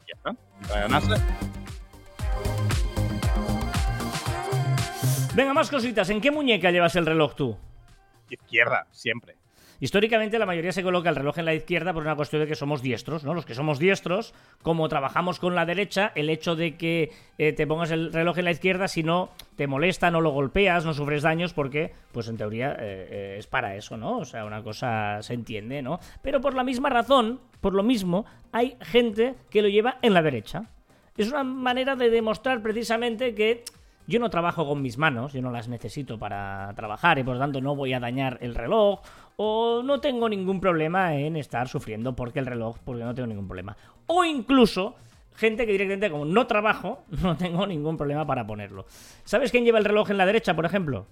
S2: Ya está.
S1: Venga, más cositas. ¿En qué muñeca llevas el reloj tú?
S2: Izquierda, siempre.
S1: Históricamente la mayoría se coloca el reloj en la izquierda por una cuestión de que somos diestros, ¿no? Los que somos diestros, como trabajamos con la derecha, el hecho de que eh, te pongas el reloj en la izquierda, si no te molesta, no lo golpeas, no sufres daños, porque, pues en teoría eh, eh, es para eso, ¿no? O sea, una cosa se entiende, ¿no? Pero por la misma razón, por lo mismo, hay gente que lo lleva en la derecha. Es una manera de demostrar precisamente que yo no trabajo con mis manos, yo no las necesito para trabajar y por lo tanto no voy a dañar el reloj o no tengo ningún problema en estar sufriendo porque el reloj, porque no tengo ningún problema. O incluso gente que directamente como no trabajo, <laughs> no tengo ningún problema para ponerlo. ¿Sabes quién lleva el reloj en la derecha, por ejemplo?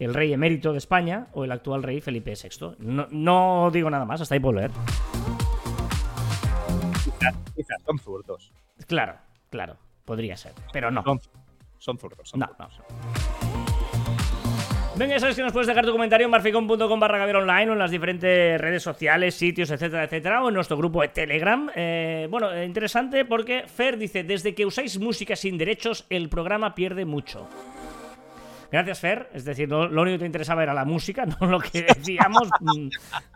S1: El rey emérito de España o el actual rey Felipe VI. No, no digo nada más, hasta ahí puedo leer.
S2: Quizás, quizás son zurdos.
S1: Claro, claro, podría ser, pero no.
S2: Son, son zurdos. Son
S1: No,
S2: zurdos.
S1: no. Venga, ya sabes que nos puedes dejar tu comentario en marficon.com barra online o en las diferentes redes sociales, sitios, etcétera, etcétera, o en nuestro grupo de Telegram. Eh, bueno, eh, interesante porque Fer dice, desde que usáis música sin derechos, el programa pierde mucho. Gracias, Fer. Es decir, no- lo único que te interesaba era la música, <laughs> no lo que decíamos. Mm,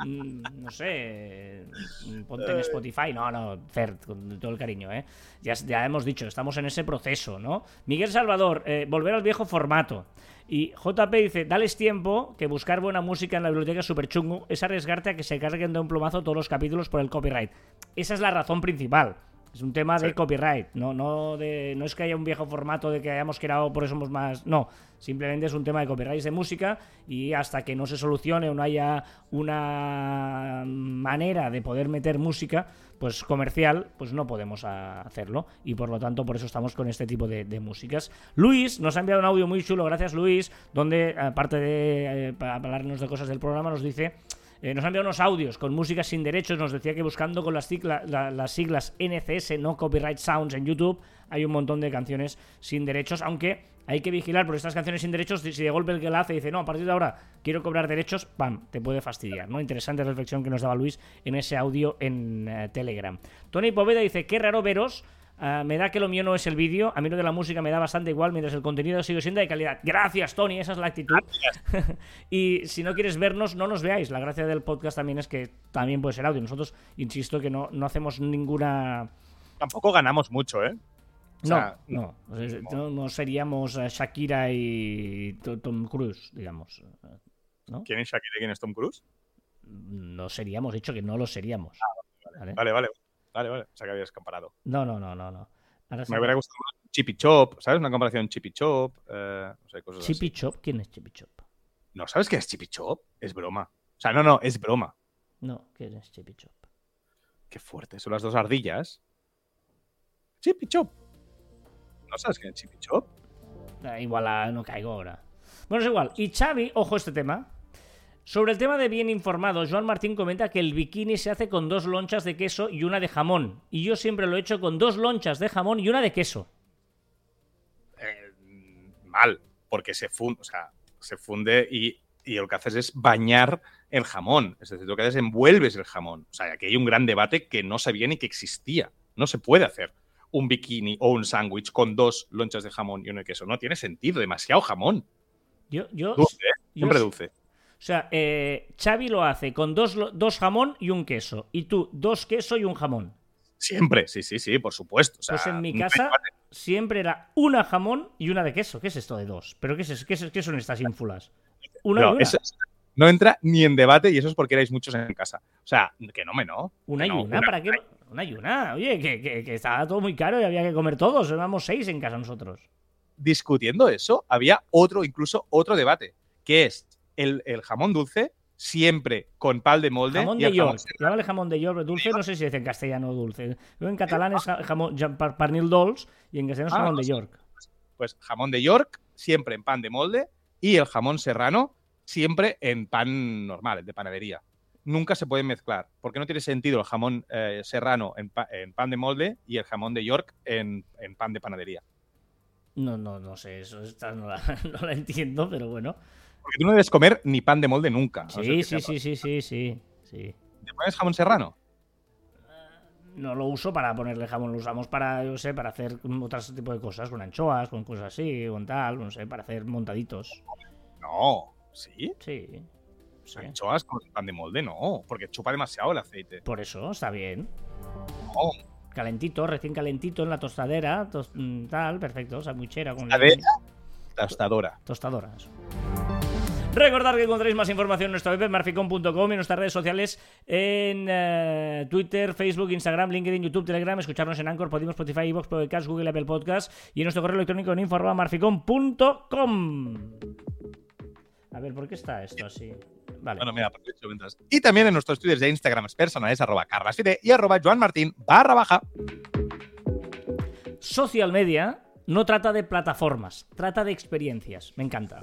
S1: mm, no sé. mm, Ponte en Spotify. No, no, Fer, con todo el cariño, ¿eh? Ya, ya hemos dicho, estamos en ese proceso, ¿no? Miguel Salvador, eh, volver al viejo formato. Y JP dice, dales tiempo, que buscar buena música en la biblioteca es súper chungo, es arriesgarte a que se carguen de un plumazo todos los capítulos por el copyright. Esa es la razón principal. Es un tema de copyright, no, no, de, no es que haya un viejo formato de que hayamos creado por eso somos más. No, simplemente es un tema de copyright de música y hasta que no se solucione o no haya una manera de poder meter música pues comercial, pues no podemos hacerlo y por lo tanto por eso estamos con este tipo de, de músicas. Luis nos ha enviado un audio muy chulo, gracias Luis, donde aparte de eh, para hablarnos de cosas del programa nos dice eh, nos ha enviado unos audios con música sin derechos. Nos decía que buscando con las, la- las siglas NCS, no Copyright Sounds, en YouTube, hay un montón de canciones sin derechos. Aunque hay que vigilar por estas canciones sin derechos. Si si de golpe el que la hace dice, no, a partir de ahora quiero cobrar derechos, pam, te puede fastidiar. ¿no? Interesante reflexión que nos daba Luis en ese audio en eh, Telegram. Tony Poveda dice, qué raro veros. Ah, me da que lo mío no es el vídeo, a mí lo de la música me da bastante igual, mientras el contenido sigue siendo de calidad. Gracias, Tony, esa es la actitud. <laughs> y si no quieres vernos, no nos veáis. La gracia del podcast también es que también puede ser audio. Nosotros, insisto, que no, no hacemos ninguna...
S2: Tampoco ganamos mucho, ¿eh? O sea,
S1: no, no, no, no seríamos eh, Shakira y To- Tom Cruise, digamos.
S2: ¿Quién es Shakira y quién es Tom Cruise?
S1: No seríamos, dicho que no lo seríamos. ¿vale?
S2: Vale, vale. Vale, vale. O sea que habías comparado.
S1: No, no, no, no. no. Ahora sí.
S2: Me hubiera gustado más Chippy Chop, ¿sabes? Una comparación Chippy Chop. Eh, no sé, cosas
S1: Chippy
S2: así.
S1: Chop, ¿quién es Chippy Chop?
S2: ¿No sabes qué es Chippy Chop? Es broma. O sea, no, no, es broma.
S1: No, ¿quién es Chippy Chop?
S2: Qué fuerte. Son las dos ardillas. Chippy Chop. ¿No sabes qué es Chippy Chop?
S1: Igual ah, no caigo ahora. Bueno, es igual. Y Xavi, ojo a este tema. Sobre el tema de bien informado, Joan Martín comenta que el bikini se hace con dos lonchas de queso y una de jamón. Y yo siempre lo he hecho con dos lonchas de jamón y una de queso.
S2: mal, porque se funde, o sea, se funde y, y lo que haces es bañar el jamón. Es decir, lo que haces es envuelves el jamón. O sea, aquí hay un gran debate que no sabía ni que existía. No se puede hacer un bikini o un sándwich con dos lonchas de jamón y uno de queso. No tiene sentido, demasiado jamón.
S1: Yo, yo,
S2: Dulce, ¿eh?
S1: yo-
S2: Siempre dulce.
S1: O sea, eh, Xavi lo hace con dos, dos jamón y un queso. Y tú, dos queso y un jamón.
S2: Siempre, sí, sí, sí, por supuesto. O sea,
S1: Pues en mi casa siempre era una jamón y una de queso. ¿Qué es esto de dos? ¿Pero qué, es, qué, es- qué son estas ínfulas? Una
S2: No,
S1: y una.
S2: eso es- no entra ni en debate y eso es porque erais muchos en casa. O sea, que no me no.
S1: Una y
S2: no,
S1: una, ¿para qué? Una y una. Oye, que, que- que estaba todo muy caro y había que comer todos. Éramos seis en casa nosotros.
S2: Discutiendo eso, había otro, incluso otro debate, que es el, el jamón dulce siempre con pal de molde
S1: Jamón
S2: y
S1: de York. Llámale jamón de York dulce. No sé si dice en castellano dulce. Yo en catalán es ja- <laughs> jamón ja- par- pernil dolç y en castellano es
S2: Ah,
S1: jamón de
S2: sé.
S1: York.
S2: pues jamón de York siempre en pan de molde y el jamón serrano siempre en pan normal, de panadería. Nunca se pueden mezclar, porque no tiene sentido el jamón eh, serrano en, pa- en pan de molde y el jamón de York en, en pan de panadería.
S1: No, no, no sé. Eso esta no, la, <laughs> no la entiendo, pero bueno.
S2: Porque tú no debes comer ni pan de molde nunca.
S1: Sí, sí, sí, sí, sí, sí, sí.
S2: pan. ¿Te pones jamón serrano?
S1: No lo uso para ponerle jamón, lo usamos para, yo sé, para hacer otros tipo de cosas, con anchoas, con cosas así, con tal, no sé, para hacer montaditos.
S2: No. ¿Sí?
S1: Sí. sí.
S2: Anchoas con pan de molde, no, porque chupa demasiado el aceite.
S1: Por eso, está bien.
S2: No.
S1: Calentito, recién calentito en la tostadera, tos- mm, tal, perfecto, sandwichera con
S2: Tostadera. Tostadora.
S1: tostadoras. Recordad que encontráis más información en nuestra web marficon.com y en nuestras redes sociales en eh, Twitter, Facebook, Instagram, LinkedIn, YouTube, Telegram, escucharnos en Anchor, Podimo, Spotify, Evox, Podcast, Google, Apple Podcast y en nuestro correo electrónico en info@marficon.com. A ver, ¿por qué está esto así? Vale.
S2: Bueno, mira, aprovecho mientras. Y también en nuestros twitters de Instagram personales, arroba carlasfide y arroba joanmartin barra baja.
S1: Social media no trata de plataformas, trata de experiencias. Me encanta.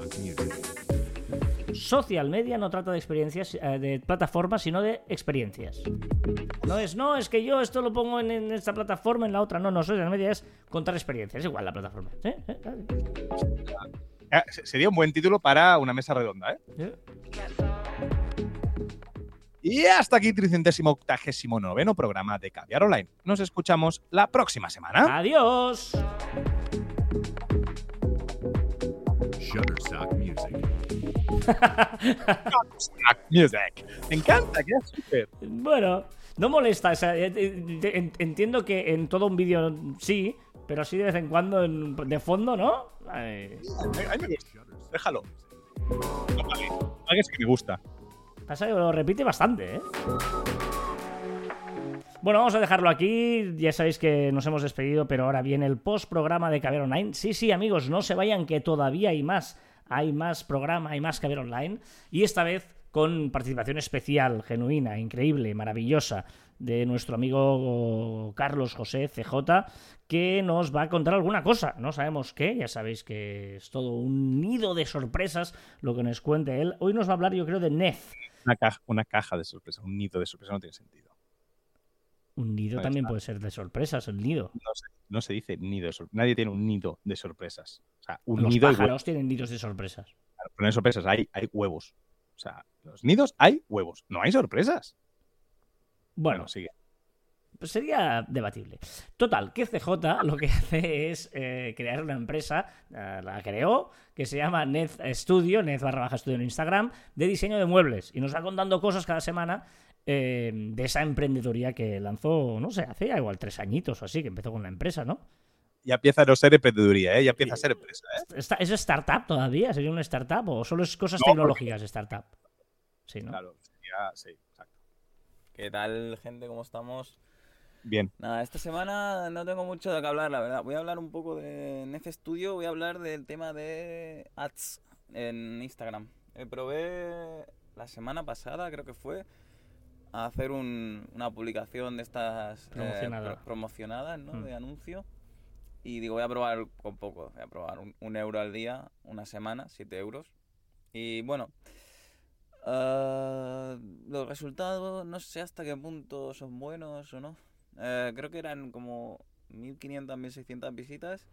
S1: Social media no trata de experiencias, eh, de plataformas, sino de experiencias. No es, no, es que yo esto lo pongo en, en esta plataforma, en la otra. No, no, social media es contar experiencias. Es igual la plataforma. ¿eh? ¿Eh?
S2: Eh, se- sería un buen título para una mesa redonda, ¿eh? Y hasta aquí, tricentésimo octagésimo noveno programa de Caviar Online. Nos escuchamos la próxima semana.
S1: Adiós.
S3: Shutterstock Music.
S2: Music. Me encanta, queda súper.
S1: Bueno, no molesta. o sea, eh, eh, en- entiendo que en todo un vídeo sí, pero así de vez en cuando en- de fondo, ¿no? Ay.
S2: Me gusta. Déjalo. No pagues. Pagues que me gusta.
S1: Pasa que lo repite bastante, ¿eh? Bueno, vamos a dejarlo aquí. Ya sabéis que nos hemos despedido, pero ahora viene el post-programa de Caber Online. Sí, sí, amigos, no se vayan, que todavía hay más. Hay más programa, hay más Caber Online. Y esta vez con participación especial, genuina, increíble, maravillosa, de nuestro amigo Carlos José CJ, que nos va a contar alguna cosa. No sabemos qué, ya sabéis que es todo un nido de sorpresas lo que nos cuente él. Hoy nos va a hablar, yo creo, de Nef.
S2: Una caja, una caja de sorpresa, un nido de sorpresa no tiene sentido.
S1: Un nido
S2: Ahí
S1: también
S2: está.
S1: puede ser de sorpresas, el nido.
S2: No se, no se dice nido de sorpresas. Nadie tiene un nido de sorpresas. O sea, un
S1: Los
S2: nido
S1: pájaros tienen nidos de sorpresas.
S2: Pero no hay sorpresas, hay, hay huevos. O sea, los nidos hay huevos. No hay sorpresas.
S1: Bueno,
S2: sigue.
S1: pues sería debatible. Total, que CJ lo que <laughs> hace es eh, crear una empresa, eh, la creó, que se llama Net Studio, Net barra baja estudio en Instagram, de diseño de muebles. Y nos va contando cosas cada semana eh, de esa emprendeduría que lanzó, no sé, hace ya igual tres añitos o así, que empezó con la empresa, ¿no?
S2: Ya empieza a no ser emprendeduría, ¿eh? Ya empieza a ser empresa, ¿eh?
S1: ¿Es startup todavía? ¿Sería una startup o solo es cosas
S2: No, porque-
S1: tecnológicas startup? Sí, ¿no?
S2: Claro, sería- sí, exacto.
S4: ¿Qué tal, gente? ¿Cómo estamos?
S2: Bien.
S4: Nada, esta semana no tengo mucho de qué hablar, la verdad. Voy a hablar un poco de Nef Studio, voy a hablar del tema de ads en Instagram. Eh, probé la semana pasada, creo que fue, a hacer un- una publicación de estas eh,
S1: Promocionada.
S4: pro- promocionadas, ¿no?
S1: Mm.
S4: De anuncio. Y digo, voy a probar con poco, voy a probar un, un euro al día, una semana, siete euros. Y bueno, ah, los resultados no sé hasta qué punto son buenos o no. Eh, creo que eran como 1500, 1600 visitas.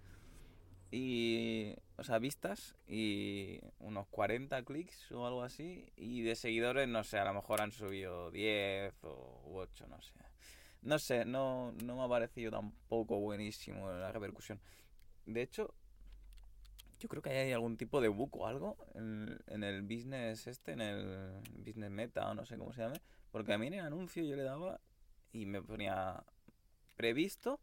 S4: Y, o sea, vistas y unos 40 clics o algo así. Y de seguidores, no sé, a lo mejor han subido 10 o u 8, no sé. No sé, no, no me ha parecido tampoco buenísimo la repercusión. De hecho, yo creo que hay algún tipo de bug o algo en, en el business este, en el business meta o no sé cómo se llame. Porque a mí en el anuncio yo le daba y me ponía previsto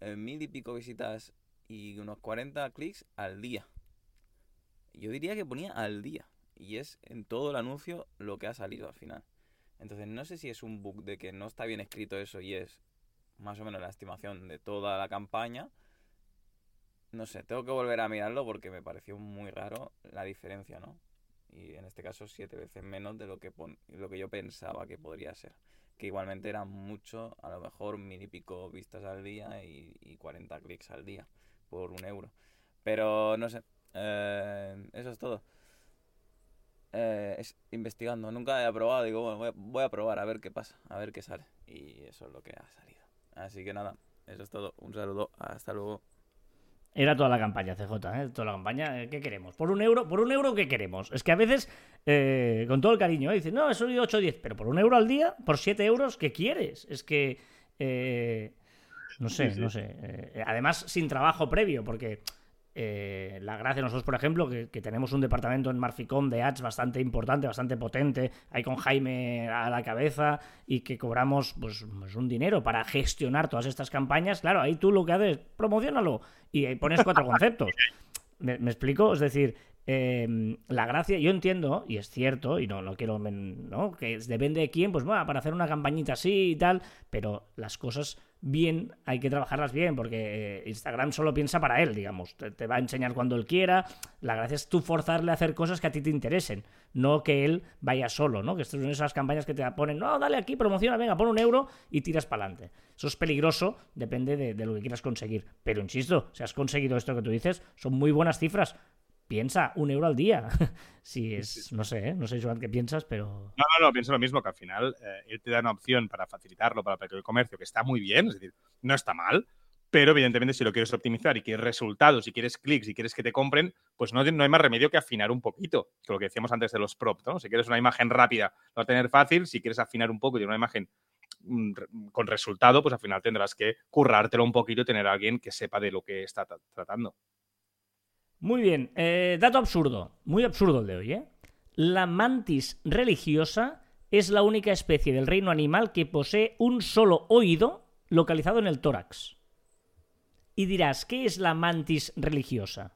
S4: eh, mil y pico visitas y unos 40 clics al día. Yo diría que ponía al día. Y es en todo el anuncio lo que ha salido al final. Entonces no sé si es un bug de que no está bien escrito eso y es más o menos la estimación de toda la campaña. No sé, tengo que volver a mirarlo porque me pareció muy raro la diferencia, ¿no? Y en este caso siete veces menos de lo que, pon- lo que yo pensaba que podría ser. Que igualmente era mucho, a lo mejor mil y pico vistas al día y, y 40 clics al día por un euro. Pero no sé, eh, eso es todo. Eh, es investigando, nunca he probado, digo, bueno, voy a, probar a ver qué pasa, a ver qué sale. Y eso es lo que ha salido. Así que nada, eso es todo. Un saludo, hasta luego.
S1: Era toda la campaña, CJ, ¿eh? toda la campaña. eh, ¿Qué queremos? ¿Por un euro? ¿Por un euro qué queremos? Es que a veces, con todo el cariño, ¿eh? dicen, no, he subido 8 o 10, pero por un euro al día, por 7 euros, ¿qué quieres? Es que, no sé,
S2: Sí, sí.
S1: no sé. eh, además, sin trabajo previo, porque eh, la gracia, nosotros, por ejemplo, que, que tenemos un departamento en Marficom de ads bastante importante, bastante potente, ahí con Jaime a la cabeza y que cobramos pues, pues un dinero para gestionar todas estas campañas, claro, ahí tú lo que haces, promocionalo y ahí pones cuatro <laughs> conceptos. ¿Me, me explico? Es decir, eh, la gracia, yo entiendo, y es cierto, y no, no quiero, ¿no? Que depende de quién, pues bueno, para hacer una campañita así y tal, pero las cosas bien hay que trabajarlas bien, porque eh, Instagram solo piensa para él, digamos, te, te va a enseñar cuando él quiera, la gracia es tú forzarle a hacer cosas que a ti te interesen, no que él vaya solo, ¿no? Que estas son esas campañas que te ponen, no, dale aquí, promociona, venga, pon un euro y tiras para adelante. Eso es peligroso, depende de, de lo que quieras conseguir. Pero insisto, si has conseguido esto que tú dices, son muy buenas cifras. Piensa, un euro al día. <laughs> si es, no sé, ¿eh? no sé, Joan, qué piensas, pero...
S2: No, no, no, pienso lo mismo, que al final eh, él te da una opción para facilitarlo para el comercio, que está muy bien, es decir, no está mal, pero evidentemente si lo quieres optimizar y quieres resultados y quieres clics y quieres que te compren, pues no, no hay más remedio que afinar un poquito, que lo que decíamos antes de los props, ¿no? Si quieres una imagen rápida, lo vas a tener fácil, si quieres afinar un poco y una imagen mm, con resultado, pues al final tendrás que currártelo un poquito y tener a alguien que sepa de lo que está tra- tratando.
S1: Muy bien, eh, dato absurdo, muy absurdo el de hoy, ¿eh? La mantis religiosa es la única especie del reino animal que posee un solo oído localizado en el tórax. Y dirás, ¿qué es la mantis religiosa?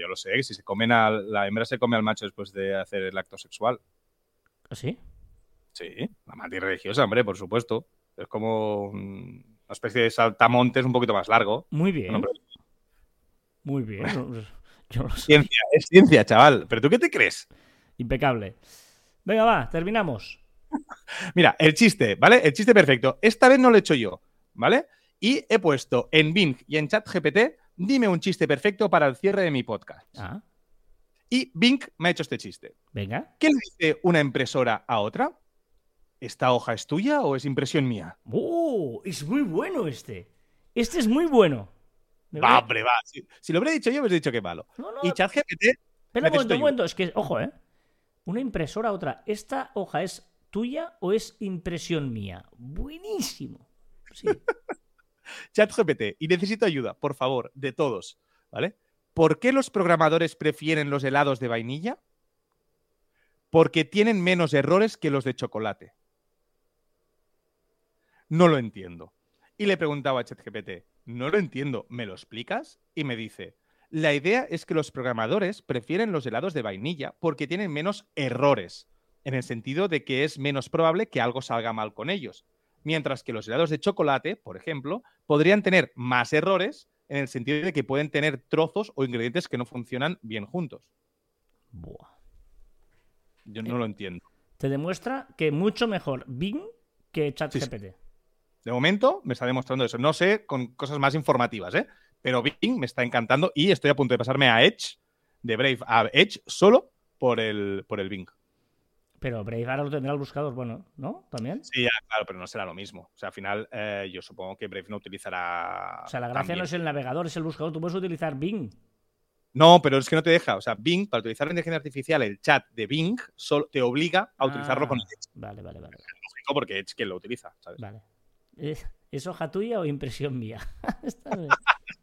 S2: Yo lo sé, que si se comen a la hembra se come al macho después de hacer el acto sexual.
S1: ¿Así?
S2: Sí, la mantis religiosa, hombre, por supuesto. Es como un- una especie de saltamontes un poquito más largo.
S1: Muy bien, muy bien. <laughs> Yo.
S2: Ciencia, es ciencia, chaval. ¿Pero tú qué te crees?
S1: Impecable. Venga, va, terminamos. <laughs>
S2: Mira, el chiste, ¿vale? El chiste perfecto. Esta vez no lo he hecho yo, ¿vale? Y he puesto en Bing y en ChatGPT, dime un chiste perfecto para el cierre de mi podcast.
S1: Ah,
S2: Y Bing me ha hecho este chiste.
S1: venga.
S2: ¿Qué le dice una impresora a otra? ¿Esta hoja es tuya o es impresión mía?
S1: ¡Oh! Es muy bueno este. Este es muy bueno.
S2: Va, hombre, va. Si, si lo hubiera dicho yo, hubiera dicho que malo.
S1: No, no,
S2: Y ChatGPT,
S1: Espera un momento, un momento. Es que, ojo, ¿eh? Una impresora a otra. ¿Esta hoja es tuya o es impresión mía? Buenísimo. Sí. <laughs>
S2: ChatGPT, y necesito ayuda, por favor, de todos, ¿vale? ¿Por qué los programadores prefieren los helados de vainilla? Porque tienen menos errores que los de chocolate. No lo entiendo. Y le preguntaba a ChatGPT, no lo entiendo, ¿me lo explicas? Y me dice, la idea es que los programadores prefieren los helados de vainilla porque tienen menos errores, en el sentido de que es menos probable que algo salga mal con ellos. Mientras que los helados de chocolate, por ejemplo, podrían tener más errores en el sentido de que pueden tener trozos o ingredientes que no funcionan bien juntos.
S1: Buah.
S2: Yo no lo entiendo.
S1: Te demuestra que mucho mejor Bing que ChatGPT.
S2: De momento me está demostrando eso. No sé con cosas más informativas, ¿eh? Pero Bing me está encantando y estoy a punto de pasarme a Edge, de Brave a Edge, solo por el, por el Bing.
S1: Pero Brave ahora lo tendrá el buscador, bueno, ¿no? También.
S2: Sí, ya, claro, pero no será lo mismo. O sea, al final eh, yo supongo que Brave no utilizará.
S1: O sea, la gracia
S2: también-
S1: no es el navegador, es el buscador. Tú puedes utilizar Bing.
S2: No, pero es que no te deja. O sea, Bing, para utilizar la inteligencia artificial, el chat de Bing solo te obliga a utilizarlo con
S1: Ah,
S2: Edge.
S1: Vale, vale, vale.
S2: Lógico, porque Edge quien lo utiliza, ¿sabes?
S1: Vale. ¿Es, ¿Es hoja tuya o impresión mía? <laughs>